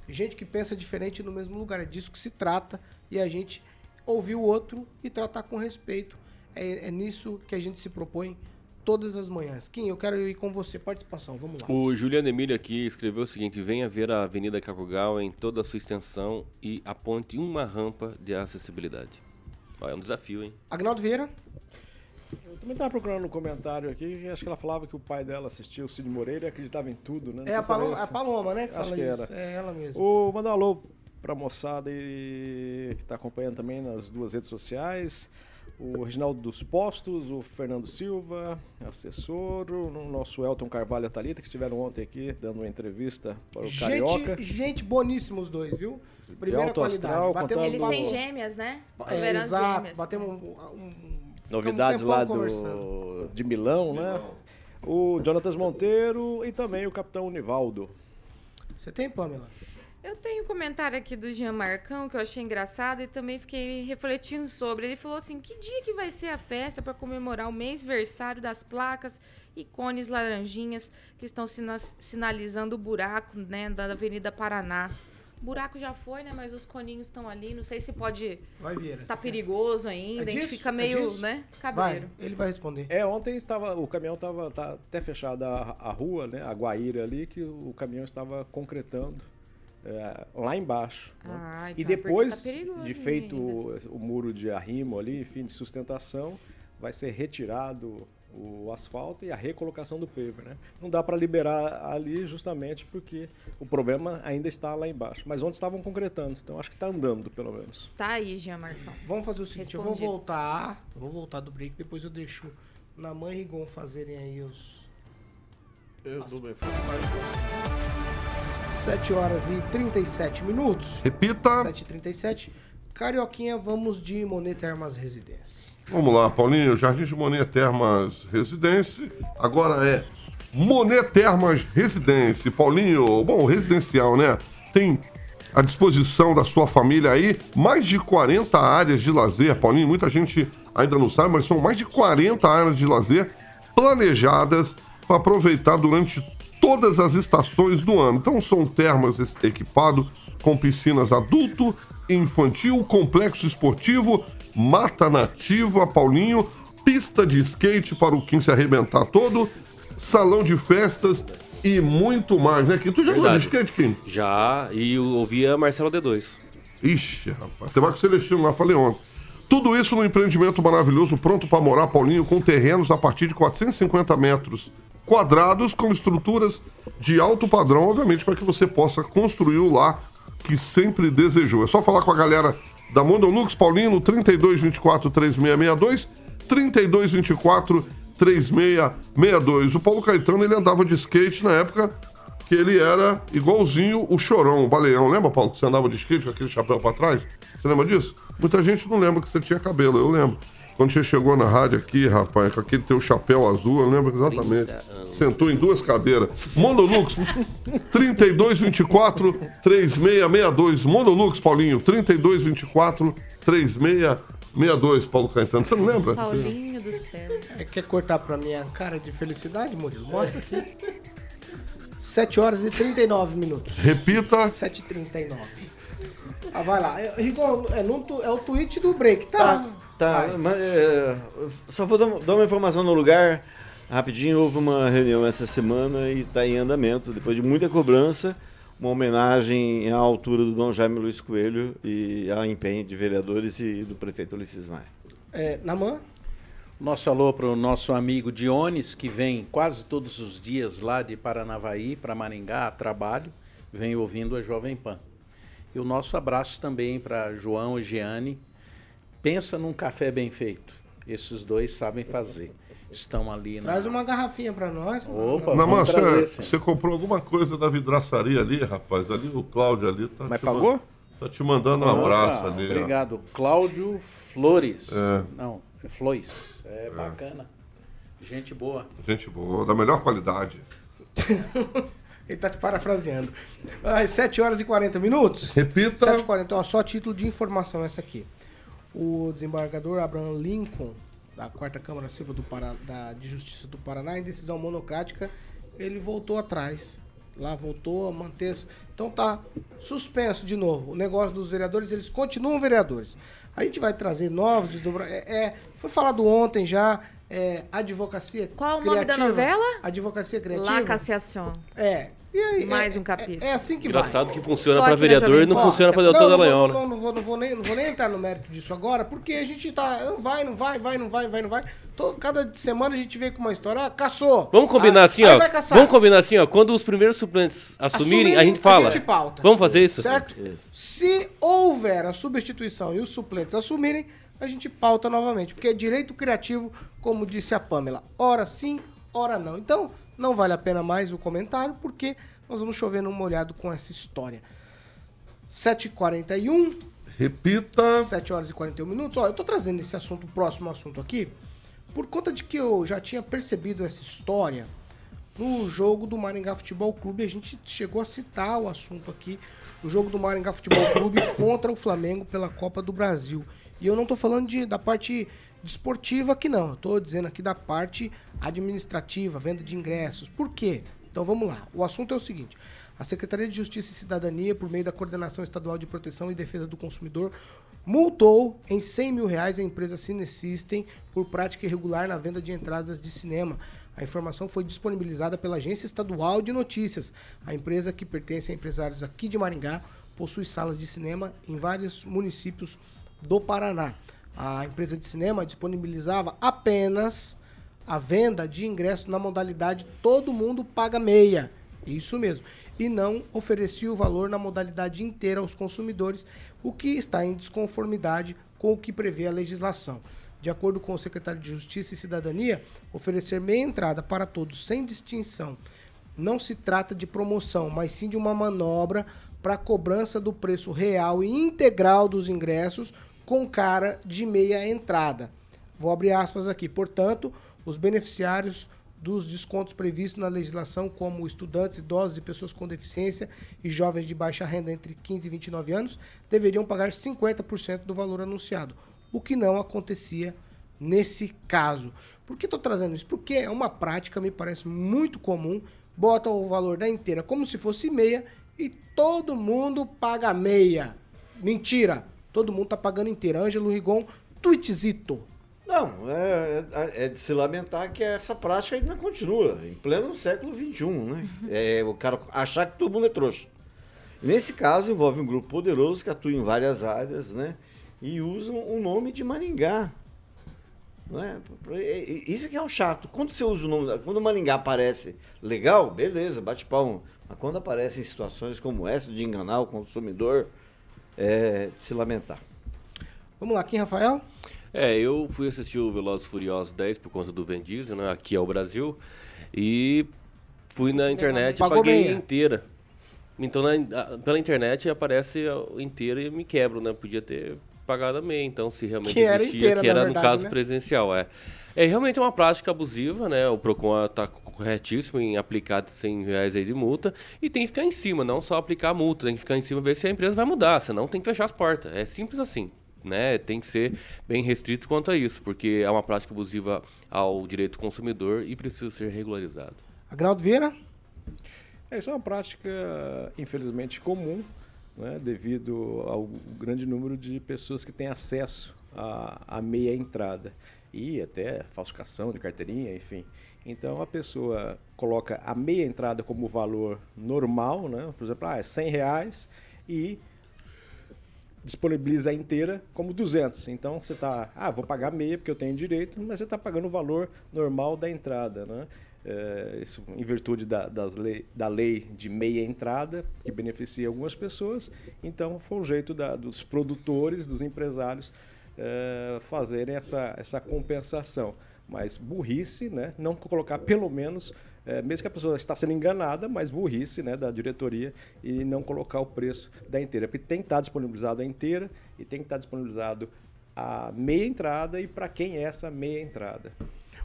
Gente que pensa diferente no mesmo lugar. É disso que se trata. E a gente ouvir o outro e tratar com respeito. É, é nisso que a gente se propõe todas as manhãs. Kim, eu quero ir com você. Participação, vamos lá. O Juliano Emílio aqui escreveu o seguinte: venha ver a Avenida Cacogal em toda a sua extensão e aponte uma rampa de acessibilidade. Ó, é um desafio, hein? Agnaldo Vieira? Eu também tava procurando um comentário aqui, acho que ela falava que o pai dela assistiu o Cid Moreira e acreditava em tudo, né? Não É a Paloma, a. Paloma, né? Que Acho fala que isso. era. É ela mesma. O mandar um alô pra moçada e, que tá acompanhando também nas duas redes sociais. O Reginaldo dos Postos, o Fernando Silva, assessor, o nosso Elton Carvalho e a Thalita, que estiveram ontem aqui dando uma entrevista para o Carioca. Gente, gente boníssima os dois, viu? Primeira alto qualidade. astral, Batemos contando- Eles têm gêmeas, né? É, exato. gêmeas. Batemos um, um- Novidades um lá do, de Milão, né? O Jonatas Monteiro e também o Capitão Univaldo. Você tem, Pamela? Eu tenho um comentário aqui do Jean Marcão que eu achei engraçado e também fiquei refletindo sobre. Ele falou assim: que dia que vai ser a festa para comemorar o mês-versário das placas e cones laranjinhas que estão sina- sinalizando o buraco né, da Avenida Paraná? O buraco já foi, né? Mas os coninhos estão ali. Não sei se pode Vai, Vieira. estar perigoso ainda. É a gente disso? fica É meio, disso? né? Vai, Cabreiro. ele vai responder. É, ontem estava o caminhão estava tá até fechada a, a rua, né, a Guaíra ali, que o caminhão estava concretando é, lá embaixo. né? Ah, e então é porque depois tá perigoso de feito o, o muro de arrimo ali, enfim, de sustentação, vai ser retirado o asfalto e a recolocação do paver, né? Não dá para liberar ali justamente porque o problema ainda está lá embaixo. Mas ontem estavam concretando, então acho que está andando pelo menos. Tá aí, Jean Marcão. Vamos fazer o seguinte, eu vou Respondido. voltar, eu vou voltar do break, depois eu deixo na mãe e Rigon fazerem aí os Eu as dou bem. 7 horas e 37 minutos. Repita. 7h37. Carioquinha, vamos de Monet Termas Residência. Vamos lá, Paulinho. Jardim de Monet Termas Residência. Agora é Monet Termas Residência. Paulinho, bom, residencial, né? Tem à disposição da sua família aí mais de 40 áreas de lazer. Paulinho, muita gente ainda não sabe, mas são mais de 40 áreas de lazer planejadas para aproveitar durante todas as estações do ano. Então são termas equipados com piscinas adulto, infantil, complexo esportivo, mata nativa, Paulinho, pista de skate para o Kim se arrebentar todo, salão de festas e muito mais, né? Que tu já andou de skate, Kim? Já, e eu ouvia Marcelo D2. Ixi, rapaz, você vai com o Celestino lá, falei ontem. Tudo isso num empreendimento maravilhoso, pronto para morar, Paulinho, com terrenos a partir de 450 metros quadrados, com estruturas de alto padrão, obviamente, para que você possa construir o lar que sempre desejou. É só falar com a galera da Mondolux, Paulinho, no 3224 3662, 3224 3662. O Paulo Caetano, ele andava de skate na época que ele era igualzinho o Chorão, o Baleão. Lembra, Paulo, que você andava de skate com aquele chapéu pra trás? Você lembra disso? Muita gente não lembra que você tinha cabelo, eu lembro. Quando você chegou na rádio aqui, rapaz, com aquele teu chapéu azul, eu lembro exatamente. Sentou em duas cadeiras. Monolux, 3224 3662. Monolux, Paulinho, 3224 3662, Paulo Caetano. Você não lembra? Paulinho do céu. É, quer cortar pra minha cara de felicidade, Murilo? Mostra aqui. 7 horas e 39 minutos. Repita. 7h39. Ah, vai lá. É, Rigon, é, tu- é o tweet do break, tá? Tá, Vai. mas é, só vou dar, dar uma informação no lugar. Rapidinho, houve uma reunião essa semana e está em andamento, depois de muita cobrança, uma homenagem à altura do Dom Jaime Luiz Coelho e ao empenho de vereadores e do prefeito Ulisses Maia. É, Namã? Nosso alô para o nosso amigo Dionis, que vem quase todos os dias lá de Paranavaí para Maringá a trabalho, vem ouvindo a Jovem Pan. E o nosso abraço também para João e Giane. Pensa num café bem feito. Esses dois sabem fazer. Estão ali na. Traz uma garrafinha pra nós. Opa, Não, vamos mas trazer, você, você comprou alguma coisa da vidraçaria ali, rapaz? Ali o Cláudio ali tá. Mas te pagou? man- Tá te mandando um Opa, abraço ali. ó. Obrigado. Cláudio Flores. É. Não, é Flores. É, bacana. Gente boa. Gente boa, da melhor qualidade. Ele tá te parafraseando. Às 7 horas e 40 minutos. Repita. 7 e 40 ó, só título de informação essa aqui. O desembargador Abraham Lincoln, da Quarta Câmara Civil do Pará, da, de Justiça do Paraná, em decisão monocrática, ele voltou atrás. Lá voltou a manter. Então tá suspenso de novo. O negócio dos vereadores, eles continuam vereadores. A gente vai trazer novos desdobramentos. É, é, foi falado ontem já. É, advocacia Qual o nome da criativa. novela? Advocacia criativa. La Cassiação. É. E aí, Mais é- um capítulo. É, é assim que Engraçado vai. que funciona para vereador e não funciona para Não, doutor não, vou- Dallagnol, né? não, não, vou, não, vou nem, não vou nem entrar no mérito disso agora, porque a gente tá. Não vai, não vai, vai, não vai, vai, não vai. Tô- cada semana a gente vem com uma história. Ah, caçou. Vamos combinar Ah, assim, aí ó. vai caçar. Vamos combinar assim, ó. Quando os primeiros suplentes assumirem, a gente fala. A gente pauta. Vamos fazer isso? Certo? Se houver a substituição e os suplentes assumirem, a gente pauta novamente. Porque é direito criativo, como disse a Pamela. Ora sim, ora não. Então, não vale a pena mais o comentário, porque nós vamos chover num molhado com essa história. 7h41. Repita. 7 horas e 41 minutos. Ó, eu tô trazendo esse assunto, o próximo assunto aqui, por conta de que eu já tinha percebido essa história no jogo do Maringá Futebol Clube. A gente chegou a citar o assunto aqui. O jogo do Maringá Futebol Clube contra o Flamengo pela Copa do Brasil. E eu não tô falando de, da parte desportiva aqui não. Eu tô dizendo aqui da parte administrativa, venda de ingressos. Por quê? Então vamos lá. O assunto é o seguinte. A Secretaria de Justiça e Cidadania, por meio da Coordenação Estadual de Proteção e Defesa do Consumidor, multou em 100 mil reais a empresa Cine System por prática irregular na venda de entradas de cinema. A informação foi disponibilizada pela Agência Estadual de Notícias. A empresa, que pertence a empresários aqui de Maringá, possui salas de cinema em vários municípios do Paraná. A empresa de cinema disponibilizava apenas a venda de ingressos na modalidade todo mundo paga meia. Isso mesmo. E não oferecia o valor na modalidade inteira aos consumidores, o que está em desconformidade com o que prevê a legislação. De acordo com o secretário de Justiça e Cidadania, oferecer meia entrada para todos sem distinção não se trata de promoção, mas sim de uma manobra para cobrança do preço real e integral dos ingressos com cara de meia entrada. Vou abrir aspas aqui. Portanto, os beneficiários dos descontos previstos na legislação, como estudantes, idosos e pessoas com deficiência e jovens de baixa renda entre 15 e 29 anos, deveriam pagar 50% do valor anunciado, o que não acontecia nesse caso. Por que estou trazendo isso? Porque é uma prática, me parece muito comum, botam o valor da inteira como se fosse meia e todo mundo paga meia. Mentira! Todo mundo está pagando inteira. Ângelo Rigon, tweetzito. Não, é, é, é, de se lamentar que essa prática ainda continua, em pleno século XXI, né? É o cara achar que todo mundo é trouxa. Nesse caso, envolve um grupo poderoso que atua em várias áreas, né? E usam o nome de Maringá. Né? Isso que é um chato. Quando você usa o nome, quando o Maringá aparece legal, beleza, bate palmo. Mas quando aparece em situações como essa, de enganar o consumidor, é de se lamentar. Vamos lá, aqui, Rafael? É, eu fui assistir o Velozes Furiosos 10 por conta do Vin Diesel, né? Aqui é o Brasil. E fui na internet e paguei meia. inteira. Então, na, pela internet aparece inteira e me quebro, né? Podia ter pagado a meia, então, se realmente que existia, inteira, que era verdade, no caso né? presencial, é. É realmente uma prática abusiva, né? O PROCON está corretíssimo em aplicar 100 reais aí de multa e tem que ficar em cima, não só aplicar a multa, tem que ficar em cima e ver se a empresa vai mudar, senão tem que fechar as portas. É simples assim né, tem que ser bem restrito quanto a isso, porque é uma prática abusiva ao direito do consumidor e precisa ser regularizado. Agnaldo Vieira? É, isso é uma prática, infelizmente, comum, né, devido ao grande número de pessoas que têm acesso à, à meia entrada e até falsificação de carteirinha, enfim. Então a pessoa coloca a meia entrada como valor normal, né? por exemplo, ah, é 100 reais e disponibiliza inteira como 200. Então você está, ah, vou pagar meia porque eu tenho direito, mas você está pagando o valor normal da entrada, né? É, isso em virtude da, das lei, da lei de meia entrada, que beneficia algumas pessoas. Então foi um jeito da, dos produtores, dos empresários é, fazerem essa, essa compensação. Mas burrice, né? não colocar pelo menos é, mesmo que a pessoa está sendo enganada, mas burrice né, da diretoria e não colocar o preço da inteira. Porque tem que estar disponibilizado a inteira e tem que estar disponibilizado a meia entrada e para quem é essa meia entrada.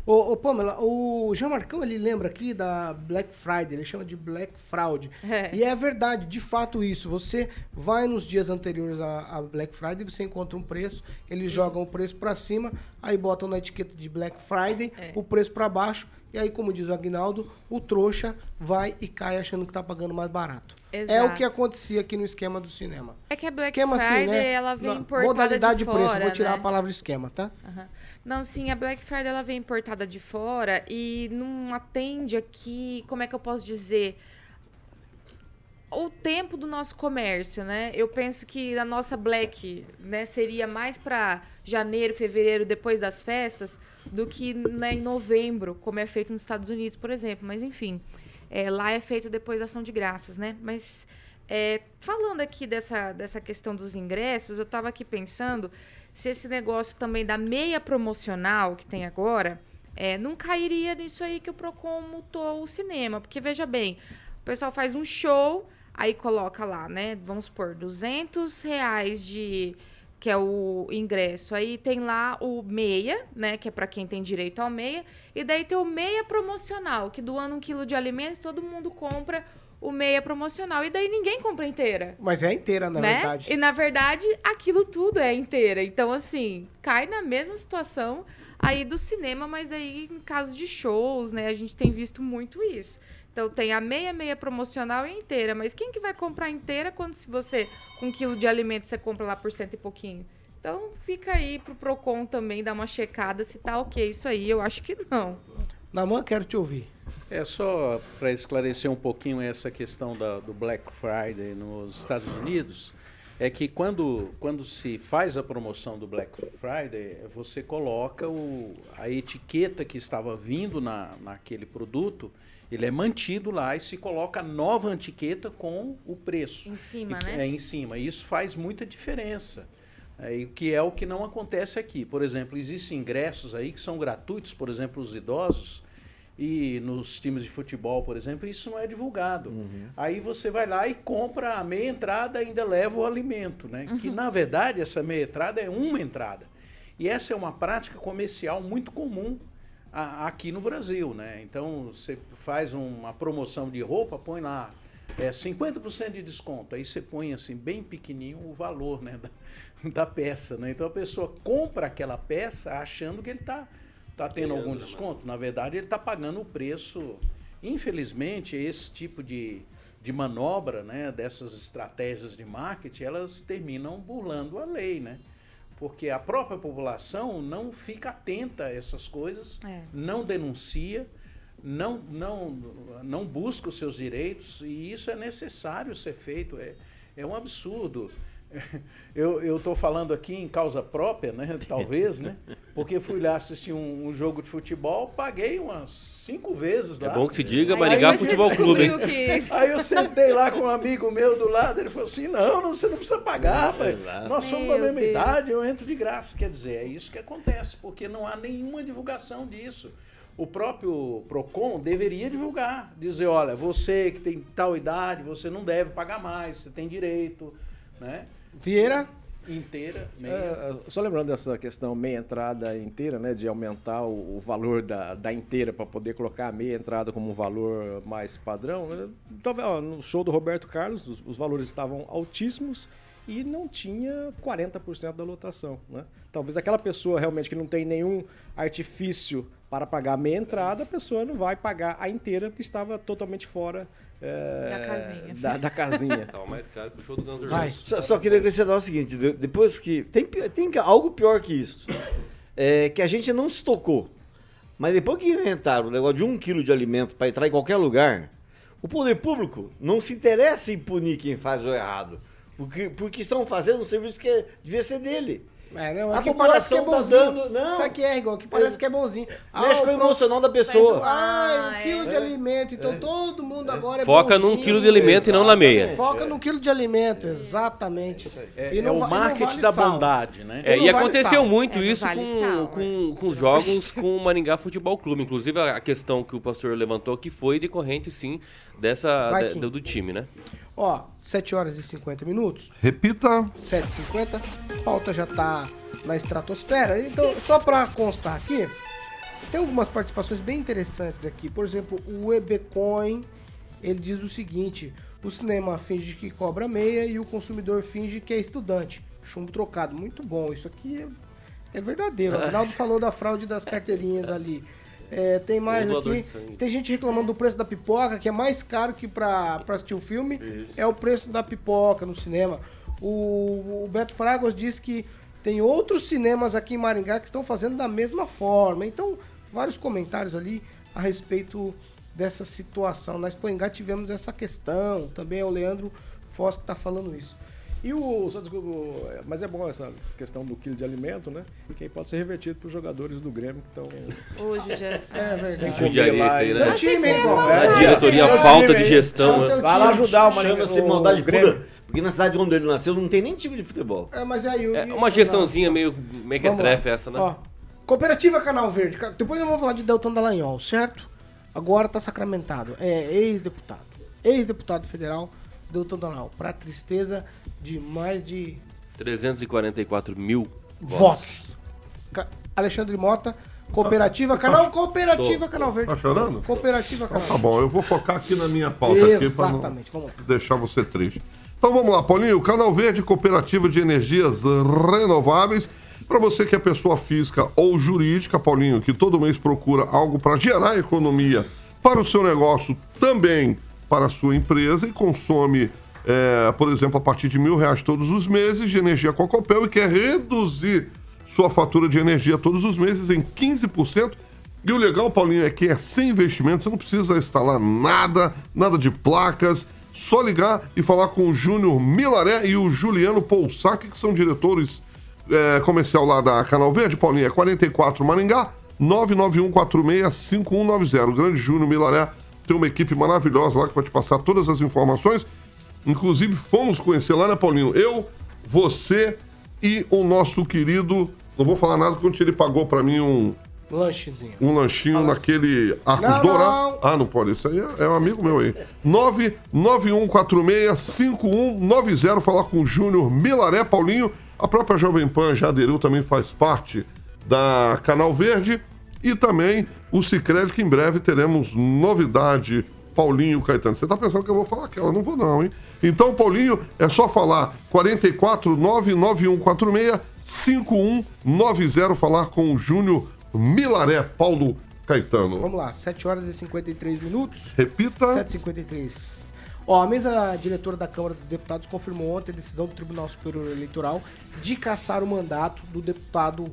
Ô, ô Pamela, o Jean Marcão, ele lembra aqui da Black Friday, ele chama de Black Fraud. É. E é verdade, de fato isso. Você vai nos dias anteriores à, à Black Friday, você encontra um preço, eles jogam o preço para cima, aí botam na etiqueta de Black Friday É. o preço para baixo, e aí, como diz o Agnaldo, o trouxa vai e cai achando que tá pagando mais barato. É o Exato. que acontecia aqui no esquema do cinema. É que a Black esquema Friday, assim, né? ela vem importada Modalidade de de preço, fora, vou tirar né? a palavra esquema, tá? Aham. Não, sim, a Black Friday ela vem importada de fora e não atende aqui, como é que eu posso dizer? O tempo do nosso comércio, né? Eu penso que a nossa Black, né, seria mais para janeiro, fevereiro, depois das festas, do que né, em novembro, como é feito nos Estados Unidos, por exemplo. Mas enfim, é, lá é feito depois da ação de graças, né? Mas é, falando aqui dessa, dessa questão dos ingressos, eu estava aqui pensando se esse negócio também da meia promocional que tem agora é, não cairia nisso aí que o Procon multou o cinema. Porque, veja bem, o pessoal faz um show, aí coloca lá, né? Vamos supor, 200 reais de que é o ingresso. Aí tem lá o meia, né, que é para quem tem direito ao meia, e daí tem o meia promocional, que doando um quilo de alimentos, todo mundo compra o meia promocional. E daí ninguém compra inteira. Mas é inteira, na né? verdade. E na verdade, aquilo tudo é inteira. Então, assim, cai na mesma situação aí do cinema, mas daí em caso de shows, né? A gente tem visto muito isso. Então tem a meia, meia promocional e inteira. Mas quem que vai comprar inteira quando se você, com um quilo de alimento, você compra lá por cento e pouquinho? Então fica aí pro Procon também dar uma checada se tá ok isso aí. Eu acho que não. Namã, quero te ouvir. É só para esclarecer um pouquinho essa questão da, do Black Friday nos Estados Unidos, é que quando, quando se faz a promoção do Black Friday, você coloca o, a etiqueta que estava vindo na, naquele produto, ele é mantido lá e se coloca a nova etiqueta com o preço. Em cima, E- né? É, em cima. Isso faz muita diferença. É, e o que é o que não acontece aqui. Por exemplo, existem ingressos aí que são gratuitos, por exemplo, os idosos, e nos times de futebol, por exemplo, isso não é divulgado. Aí você vai lá e compra a meia entrada e ainda leva o alimento, né? Que na verdade essa meia entrada é uma entrada. E essa é uma prática comercial muito comum a- aqui no Brasil, né? Então você faz uma promoção de roupa, põe lá é, 50% de desconto, aí você põe assim bem pequenininho o valor, né, da, da peça, né? Então a pessoa compra aquela peça achando que ele está tá tendo algum desconto. Na verdade ele está pagando o preço. Infelizmente esse tipo de de manobra, né, dessas estratégias de marketing, elas terminam burlando a lei, né? Porque a própria população não fica atenta a essas coisas, É. não denuncia, não, não, não busca os seus direitos, e isso é necessário ser feito, é, é um absurdo. Eu estou falando aqui em causa própria, né? Talvez, né? Porque fui lá assistir um, um jogo de futebol, paguei umas cinco vezes lá. É bom que se diga Aí Maringá Futebol Clube, que- Aí eu sentei lá com um amigo meu do lado, ele falou assim: não, não, você não precisa pagar, rapaz. Nós somos da mesma Deus. idade, eu entro de graça. Quer dizer, é isso que acontece, porque não há nenhuma divulgação disso. O próprio PROCON deveria divulgar, dizer, olha, você que tem tal idade, você não deve pagar mais, você tem direito, né? Vieira, Inteira, meia. É, só lembrando dessa questão meia entrada inteira, né, de aumentar o, o valor da, da inteira para poder colocar a meia entrada como um valor mais padrão. né? Talvez ó, no show do Roberto Carlos os, os valores estavam altíssimos e não tinha 40% da lotação, né? Talvez aquela pessoa realmente que não tem nenhum artifício para pagar a meia entrada, a pessoa não vai pagar a inteira porque estava totalmente fora é, Da casinha. Da, da casinha. Tava mais caro que o show do Guns N'. Roses. Só, só queria acrescentar o seguinte: de- depois que. Tem, tem algo pior que isso. É, que a gente não se tocou. Mas depois que inventaram o negócio de um quilo de alimento para entrar em qualquer lugar, o poder público não se interessa em punir quem faz o errado. Porque, porque estão fazendo um serviço que é- devia ser dele. É, não, A parece que é população tá bonzinho. dando- não. Isso aqui é igual, que parece que é bonzinho. Mexe com o emocional da pessoa. Ah, um Ah, quilo é. de alimento. Então todo mundo agora é Foca num bonzinho. quilo de alimento e não na meia. Foca num quilo de alimento, exatamente. É, E é não o e marketing vale da sal. bondade, né? É, e vale aconteceu sal. muito É, isso vale com, sal, com, com os jogos com o Maringá Futebol Clube. Inclusive, a questão que o pastor levantou aqui foi decorrente, sim, dessa da- do time, né? Ó, 7 horas e 50 minutos. Repita. 7h50. A pauta já tá na estratosfera. Então, só pra constar aqui, tem algumas participações bem interessantes aqui. Por exemplo, o EBcoin, ele diz o seguinte: o cinema finge que cobra meia e o consumidor finge que é estudante. Chumbo trocado. Muito bom. Isso aqui é, é verdadeiro. O Arnaldo falou da fraude das carteirinhas ali. É, tem mais aqui. Tem gente reclamando do preço da pipoca, que é mais caro que pra, pra assistir o filme. É o preço da pipoca no cinema. O, o Beto Fragos diz que tem outros cinemas aqui em Maringá que estão fazendo da mesma forma. Então, vários comentários ali a respeito dessa situação. Na Expoingá tivemos essa questão. Também é o Leandro Foz que está falando isso. E o, só desculpa, o- mas é bom essa questão do quilo de alimento, né? Que aí pode ser revertido para os jogadores do Grêmio que estão. Hoje já. É verdade. Judiaria isso aí, né? Time, irmão. A É, diretoria, é, falta de é, gestão. né? Vai lá ajudar o. Chama-se maldade Grêmio. pura. Porque na cidade onde ele nasceu não tem nem time de futebol. É, mas aí, É uma gestãozinha meio mequetrefe lá. essa, né? Ó, Cooperativa Canal Verde. Cara, Depois nós vamos falar de Deltan Dallagnol, certo? Agora tá sacramentado. É ex-deputado. Ex-deputado federal, Deltan Dallagnol. Pra tristeza de mais de 344 mil votos. Votos. Alexandre Mota, Cooperativa Canal, Cooperativa Tô. Canal Verde. Tá chorando? Cooperativa Canal Tá bom, eu vou focar aqui na minha pauta aqui pra não Exatamente, vamos lá. deixar você triste. Então vamos lá, Paulinho. Canal Verde Cooperativa de Energias Renováveis. Para você que é pessoa física ou jurídica, Paulinho, que todo mês procura algo para gerar economia para o seu negócio, também para a sua empresa e consome, é, por exemplo, a partir de mil reais todos os meses de energia com a Copel e quer reduzir sua fatura de energia todos os meses em 15%. E o legal, Paulinho, é que é sem investimento, você não precisa instalar nada, nada de placas, só ligar e falar com o Júnior Milaré e o Juliano Poussac, que são diretores é, comercial lá da Canal Verde, Paulinho, é 44 Maringá, 991465190. O grande Júnior Milaré tem uma equipe maravilhosa lá que vai te passar todas as informações. Inclusive, fomos conhecer lá, né, Paulinho? Eu, você e o nosso querido. Não vou falar nada porque ele pagou pra mim um, Lanchezinho. um lanchinho Fala naquele Arcos Não, Dourados. Ah, não pode. Isso aí é, é um amigo meu aí. 991465190. Falar com o Júnior Milaré Paulinho. A própria Jovem Pan já aderiu, também faz parte da Canal Verde. E também o Cicred, que em breve teremos novidade. Paulinho Caetano. Você tá pensando que eu vou falar aquela? Não vou não, hein? Então, Paulinho, é só falar 44 99146 5190 falar com o Júnior Milaré, Paulo Caetano. Vamos lá, 7 horas e 53 minutos. Repita. 7h53. Ó, a mesa diretora da Câmara dos Deputados confirmou ontem a decisão do Tribunal Superior Eleitoral de cassar o mandato do deputado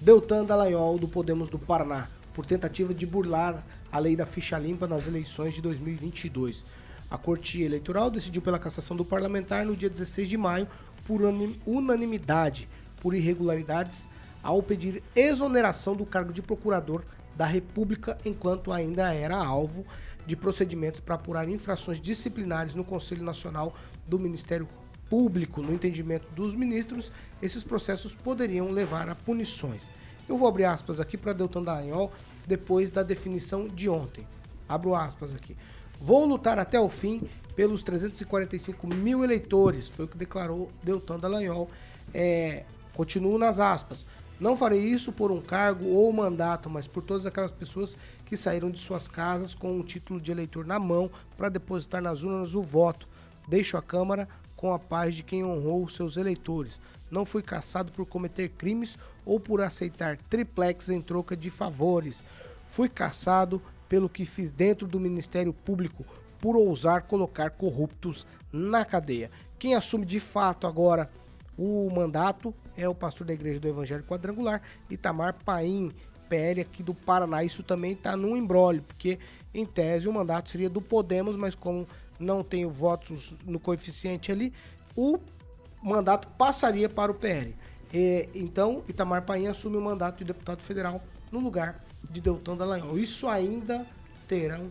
Deltan Dallagnol do Podemos do Paraná, por tentativa de burlar a lei da ficha limpa nas eleições de 2022. A Corte Eleitoral decidiu pela cassação do parlamentar no dia 16 de maio por unanim- unanimidade, por irregularidades, ao pedir exoneração do cargo de procurador da República enquanto ainda era alvo de procedimentos para apurar infrações disciplinares no Conselho Nacional do Ministério Público. No entendimento dos ministros, esses processos poderiam levar a punições. Eu vou abrir aspas aqui para Deltan Dallagnol depois da definição de ontem. Abro aspas aqui. Vou lutar até o fim pelos 345 mil eleitores, foi o que declarou Deltan Dallagnol. É, continuo nas aspas. Não farei isso por um cargo ou mandato, mas por todas aquelas pessoas que saíram de suas casas com um título de eleitor na mão para depositar nas urnas o voto. Deixo a Câmara com a paz de quem honrou os seus eleitores. Não fui caçado por cometer crimes ou por aceitar triplex em troca de favores. Fui caçado pelo que fiz dentro do Ministério Público por ousar colocar corruptos na cadeia. Quem assume de fato agora o mandato é o pastor da Igreja do Evangelho Quadrangular, Itamar Paim, PL aqui do Paraná. Isso também está num embrólio, porque em tese o mandato seria do Podemos, mas como não tem votos no coeficiente ali, o mandato passaria para o PL. E, então, Itamar Paim assume o mandato de deputado federal no lugar de Deltan Dallagnol. Isso ainda terão,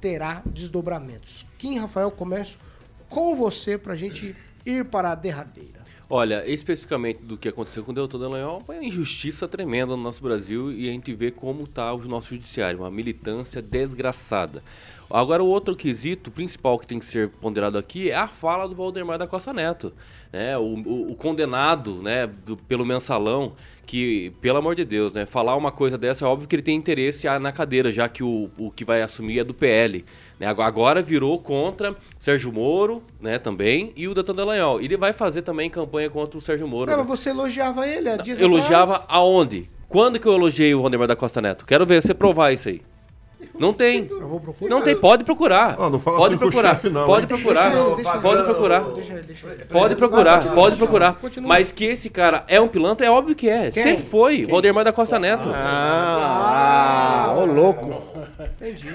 terá desdobramentos. Kim Rafael, começo com você para a gente ir para a derradeira. Olha, especificamente do que aconteceu com o Deltan Dallagnol, foi uma injustiça tremenda no nosso Brasil e a gente vê como está o nosso judiciário, uma militância desgraçada. Agora, o outro quesito principal que tem que ser ponderado aqui é a fala do Valdemar da Costa Neto, né? O, o- o condenado, né, do- pelo mensalão, que, pelo amor de Deus, né, falar uma coisa dessa, é óbvio que ele tem interesse na cadeira, já que o, o que vai assumir é do PL. Né? Agora- virou contra Sérgio Moro, né, também, e o Deltan Dallagnol. Ele vai fazer também campanha contra o Sérgio Moro. Não, né? mas você elogiava ele há dias Elogiava atrás. aonde? Quando que eu elogiei o Valdemar da Costa Neto? Quero ver você provar isso aí. Não tem. Eu vou procurar. Não tem, pode procurar. Ah, não fala pode assim com o procurar. chefe, não, pode procurar. Deixa ele, deixa ele. pode procurar. Deixa ele, deixa ele. Pode procurar, continua, pode procurar. continua. Mas que esse cara é um pilantra, é óbvio que é. Quem? Sempre foi. Quem? Valdemar da Costa Neto. Ah, ô louco. Entendi.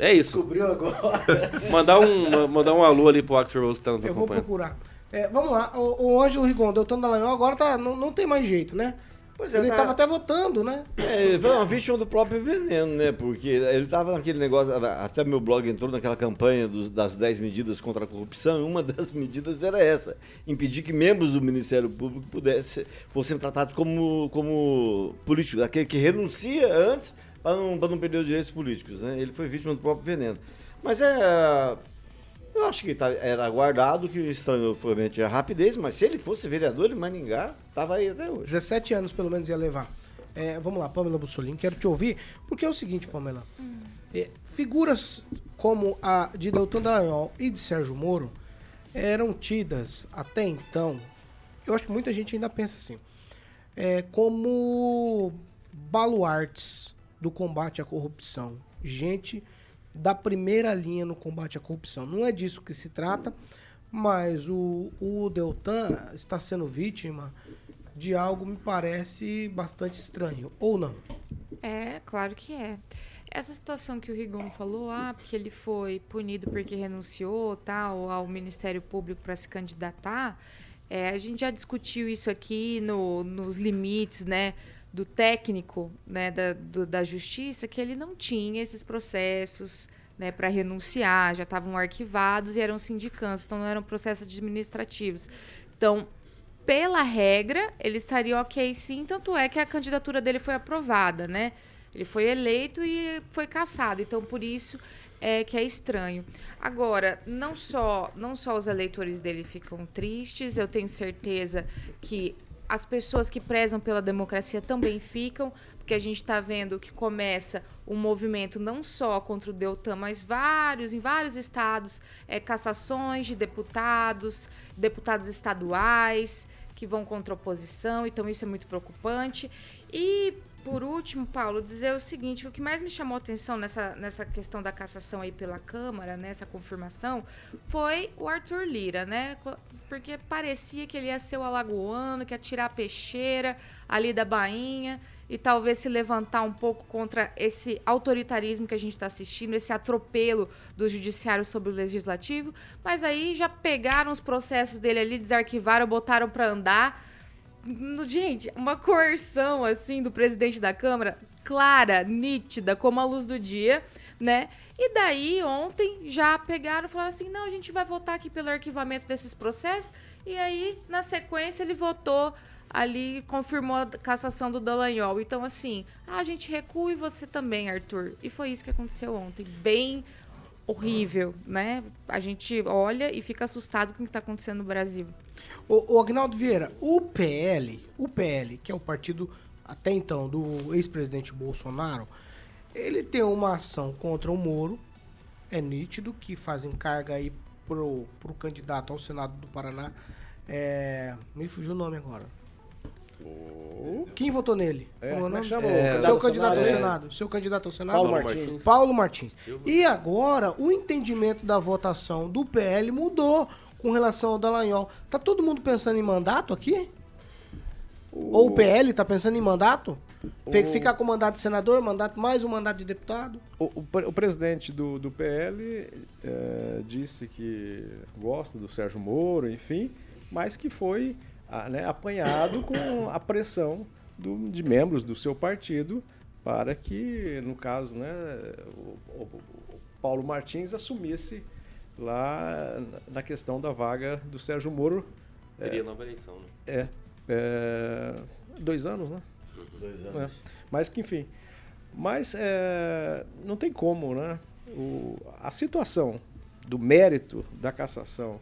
É isso. Descobriu agora. Mandar um, mandar um alô ali pro Axel Rose que tá nos Eu vou acompanhando. procurar. É, vamos lá, o, o Ângelo Rigon, Deltan Dallagnol agora tá, não, não tem mais jeito, né? Pois é, ele tá- tava até votando, né? É, ele foi uma vítima do próprio veneno, né? Porque ele estava naquele negócio, até meu blog entrou naquela campanha dos- das 10 medidas contra a corrupção, e uma das medidas era essa: impedir que membros do Ministério Público pudessem, fossem tratados como, como políticos, aquele que renuncia antes para não, pra não perder os direitos políticos. Né? Ele foi vítima do próprio veneno. Mas é. Eu acho que tá- era aguardado que estranhou provavelmente a rapidez, mas se ele fosse vereador de Maningá, tava aí até hoje. 17 anos pelo menos ia levar. É, vamos lá, Pamela Bussolini, quero te ouvir, porque é o seguinte, Pamela. É, figuras como a de Deltan Dallagnol e de Sérgio Moro eram tidas até então, eu acho que muita gente ainda pensa assim, é, como baluartes do combate à corrupção. Gente da primeira linha no combate à corrupção. Não é disso que se trata, mas o, o Deltan está sendo vítima de algo, me parece, bastante estranho. Ou não? É, claro que é. Essa situação que o Rigon falou, ah, porque ele foi punido porque renunciou tal ao Ministério Público para se candidatar, é, a gente já discutiu isso aqui no, nos limites, né, do técnico, né, da, do- da justiça, que ele não tinha esses processos, né, para renunciar, já estavam arquivados e eram sindicantes, então não eram processos administrativos. Então, pela regra, ele estaria ok sim, tanto é que a candidatura dele foi aprovada, né? Ele foi eleito e foi cassado, então por isso é que é estranho. Agora, não só, não só os eleitores dele ficam tristes, eu tenho certeza que as pessoas que prezam pela democracia também ficam, porque a gente está vendo que começa um movimento não só contra o Deltan, mas vários, em vários estados, é, cassações de deputados, deputados estaduais que vão contra a oposição, então isso é muito preocupante. E, por último, Paulo, dizer o seguinte, o que mais me chamou atenção nessa, nessa questão da cassação aí pela Câmara, nessa confirmação, foi o Arthur Lira, né? Porque parecia que ele ia ser o alagoano, que ia tirar a peixeira ali da bainha e talvez se levantar um pouco contra esse autoritarismo que a gente está assistindo, esse atropelo do judiciário sobre o legislativo, mas aí já pegaram os processos dele ali, desarquivaram, botaram para andar. Gente, uma coerção assim do presidente da Câmara, clara, nítida, como a luz do dia, né? E daí, ontem, já pegaram e falaram assim: não, a gente vai votar aqui pelo arquivamento desses processos. E aí, na sequência, ele votou ali, confirmou a cassação do Dallagnol. Então, assim, ah, a gente recua e você também, Arthur. E foi isso que aconteceu ontem. Bem horrível, né? A gente olha e fica assustado com o que está acontecendo no Brasil. O, o Agnaldo Vieira, o PL, o PL, que é o partido até então do ex-presidente Bolsonaro, ele tem uma ação contra o Moro, é nítido, que fazem carga aí pro, pro candidato ao Senado do Paraná. É, me fugiu o nome agora. Quem votou nele? É, Como é o chama o É, candidato Seu candidato ao Senado? Senado. Seu candidato ao Senado? Paulo Martins. Paulo Martins. E agora, o entendimento da votação do PL mudou com relação ao Dallagnol. Tá todo mundo pensando em mandato aqui? Ou o PL tá pensando em mandato? Tem que O- ficar com mandato de senador, mandato mais um mandato de deputado? O, o o presidente do, do PL eh, disse que gosta do Sérgio Moro, enfim, mas que foi né, apanhado com a pressão do- de membros do seu partido para que, no caso, né, o, o- o Paulo Martins assumisse lá na- questão da vaga do Sérgio Moro. Teria nova eleição, né? É, é, dois anos, né? Dois É. anos. Mas que enfim. Mas é, não tem como, né? O, a situação do mérito da cassação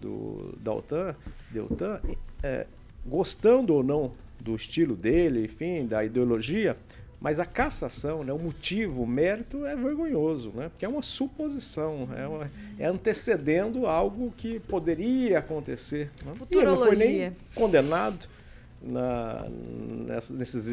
do Deltan, Deltan é, gostando ou não do estilo dele, enfim, da ideologia, mas a cassação, né, o motivo, o mérito é vergonhoso, né? Porque é uma suposição, é, uma- é antecedendo algo que poderia acontecer. Né? E ele não foi nem condenado na, nessa- nesses,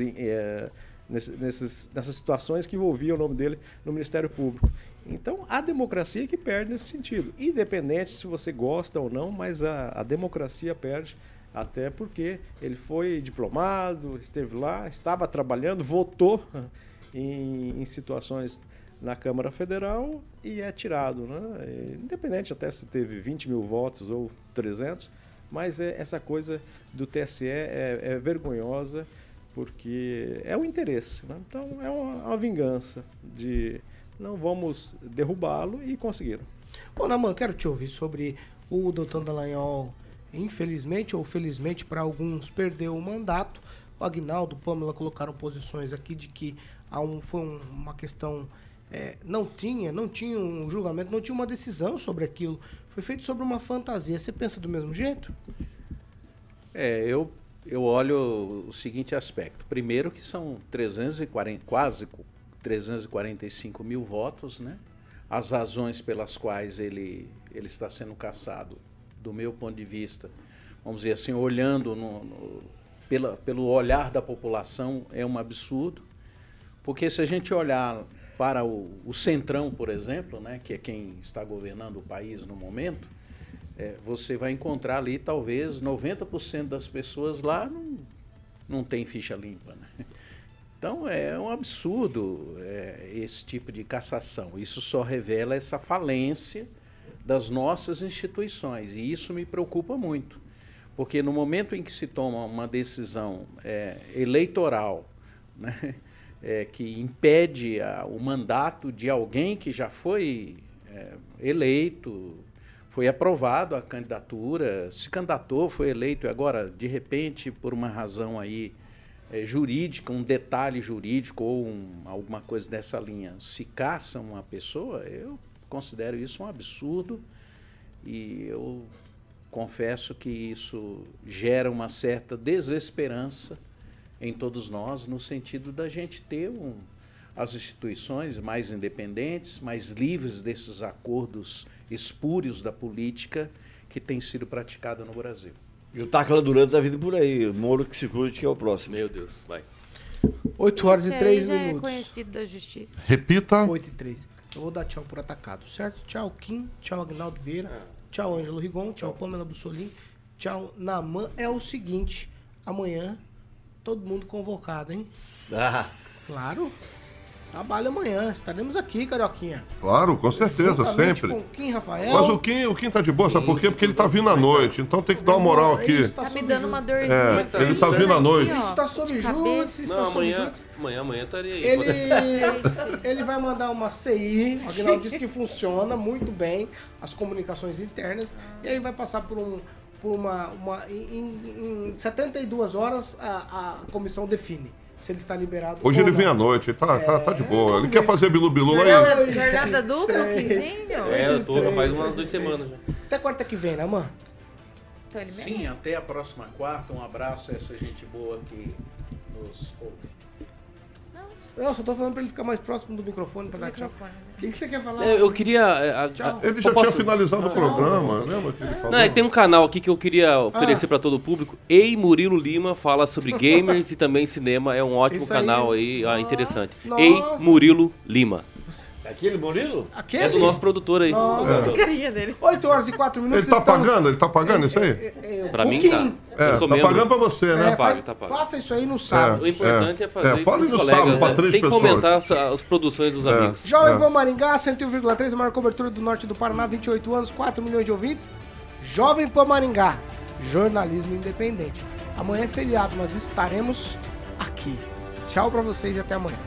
nesse- nesses- nessas situações que envolviam o nome dele no Ministério Público. Então, a democracia que perde nesse sentido. Independente se você gosta ou não, mas a, a democracia perde, até porque ele foi diplomado, esteve lá, estava trabalhando, votou em, em situações na Câmara Federal e é tirado. Né? Independente até se teve 20 mil votos ou 300, mas é, essa coisa do TSE é, é vergonhosa porque é o interesse. Né? Então é uma, uma vingança de não vamos derrubá-lo e conseguiram. Bom, Naman, quero te ouvir sobre o Doutor Dallagnol. Infelizmente ou felizmente para alguns perdeu o mandato. O Agnaldo, Pamela colocaram posições aqui de que há um, foi um- uma questão é, não tinha, não tinha um julgamento, não tinha uma decisão sobre aquilo. Foi feito sobre uma fantasia. Você pensa do mesmo jeito? É, eu, eu olho o seguinte aspecto. Primeiro que são 340, quase 345 mil votos, né? As razões pelas quais ele, ele está sendo caçado, do meu ponto de vista, vamos dizer assim, olhando no, no, pela, pelo olhar da população, é um absurdo. Porque se a gente olhar para o, o Centrão, por exemplo, né, que é quem está governando o país no momento, é, você vai encontrar ali talvez 90% das pessoas lá não, não tem ficha limpa. Né? Então é um absurdo é, esse tipo de cassação. Isso só revela essa falência das nossas instituições e isso me preocupa muito, porque no momento em que se toma uma decisão é, eleitoral, né, é, que impede a, o mandato de alguém que já foi é, eleito, foi aprovado a candidatura, se candidatou, foi eleito e agora, de repente, por uma razão aí é, jurídica, um detalhe jurídico ou um, alguma coisa dessa linha, se caça uma pessoa, eu considero isso um absurdo e eu confesso que isso gera uma certa desesperança em todos nós, no sentido da gente ter um, as instituições mais independentes, mais livres desses acordos espúrios da política que tem sido praticada no Brasil. E o Tacla Durante está vindo por aí. Moro que se cuide, que é o próximo. Meu Deus, vai. 8 horas Esse e aí 3 já é minutos. conhecido da justiça. Repita. 8 e 3. Eu vou dar tchau por atacado, certo? Tchau, Kim. Tchau, Agnaldo Vieira. Tchau, Ângelo Rigon. Tchau, Pamela Bussolini. Tchau, Naman. É o seguinte, amanhã, todo mundo convocado, hein? Ah, Claro. Trabalho amanhã. Estaremos aqui, Carioquinha. Claro, com certeza, Juntamente sempre. Com Kim Rafael. Mas o Kim, o Kim tá de boa, sabe por quê? Porque ele tá vindo à noite, então tem que dar uma moral aqui. Isso Tá me dando uma dorzinha. É, ele tá vindo à noite. Isso tá sob cabeça. está Não, sob amanhã, amanhã, amanhã estaria aí. Ele, ele vai mandar uma CI, o Aguinaldo disse que funciona muito bem, as comunicações internas, e aí vai passar por um. Por uma. uma em, em 72 horas a, a comissão define se ele está liberado. Hoje ele vem não. à noite, ele tá, tá, tá de boa. Ele quer fazer bilu-bilu lá Jornada, e... jornada dupla, o Quinzinho? É, eu tô, faz umas duas semanas já. Até quarta que vem, né, mano? Sim, até a próxima quarta. Um abraço a essa gente boa que nos ouve. Não, só tô falando pra ele ficar mais próximo do microfone pra dar tchau. Microfone. né? O que, que você quer falar? É, Eu queria. é, a- a-. Ele já eu posso- tinha finalizado o programa, lembra que ele falou? Não, é que tem um canal aqui que eu queria oferecer Ah. pra todo o público. Ei Murilo Lima fala sobre gamers e também cinema. É um ótimo aí. canal aí, ah, interessante. Nossa. Ei Murilo Lima. Aquele Murilo? Aquele? É do nosso produtor aí. Nossa. Carinha dele. 8 horas e 4 minutos. Ele tá estamos- pagando? Ele tá pagando isso aí? É, é, é, Pra o mim tá. É, Eu sou tá membro. pagando pra você, É, né? Tá faz- pago, tá pago. Faça isso aí no sábado. O importante é, fazer É, isso fala no colegas, sábado pra três Tem que pessoas. comentar as, as produções dos amigos. Jovem É. Pan Maringá, 101,3, a maior cobertura do norte do Paraná, 28 anos, 4 milhões de ouvintes. Jovem Pan Maringá, jornalismo independente. Amanhã é feriado, mas estaremos aqui. Tchau pra vocês e até amanhã.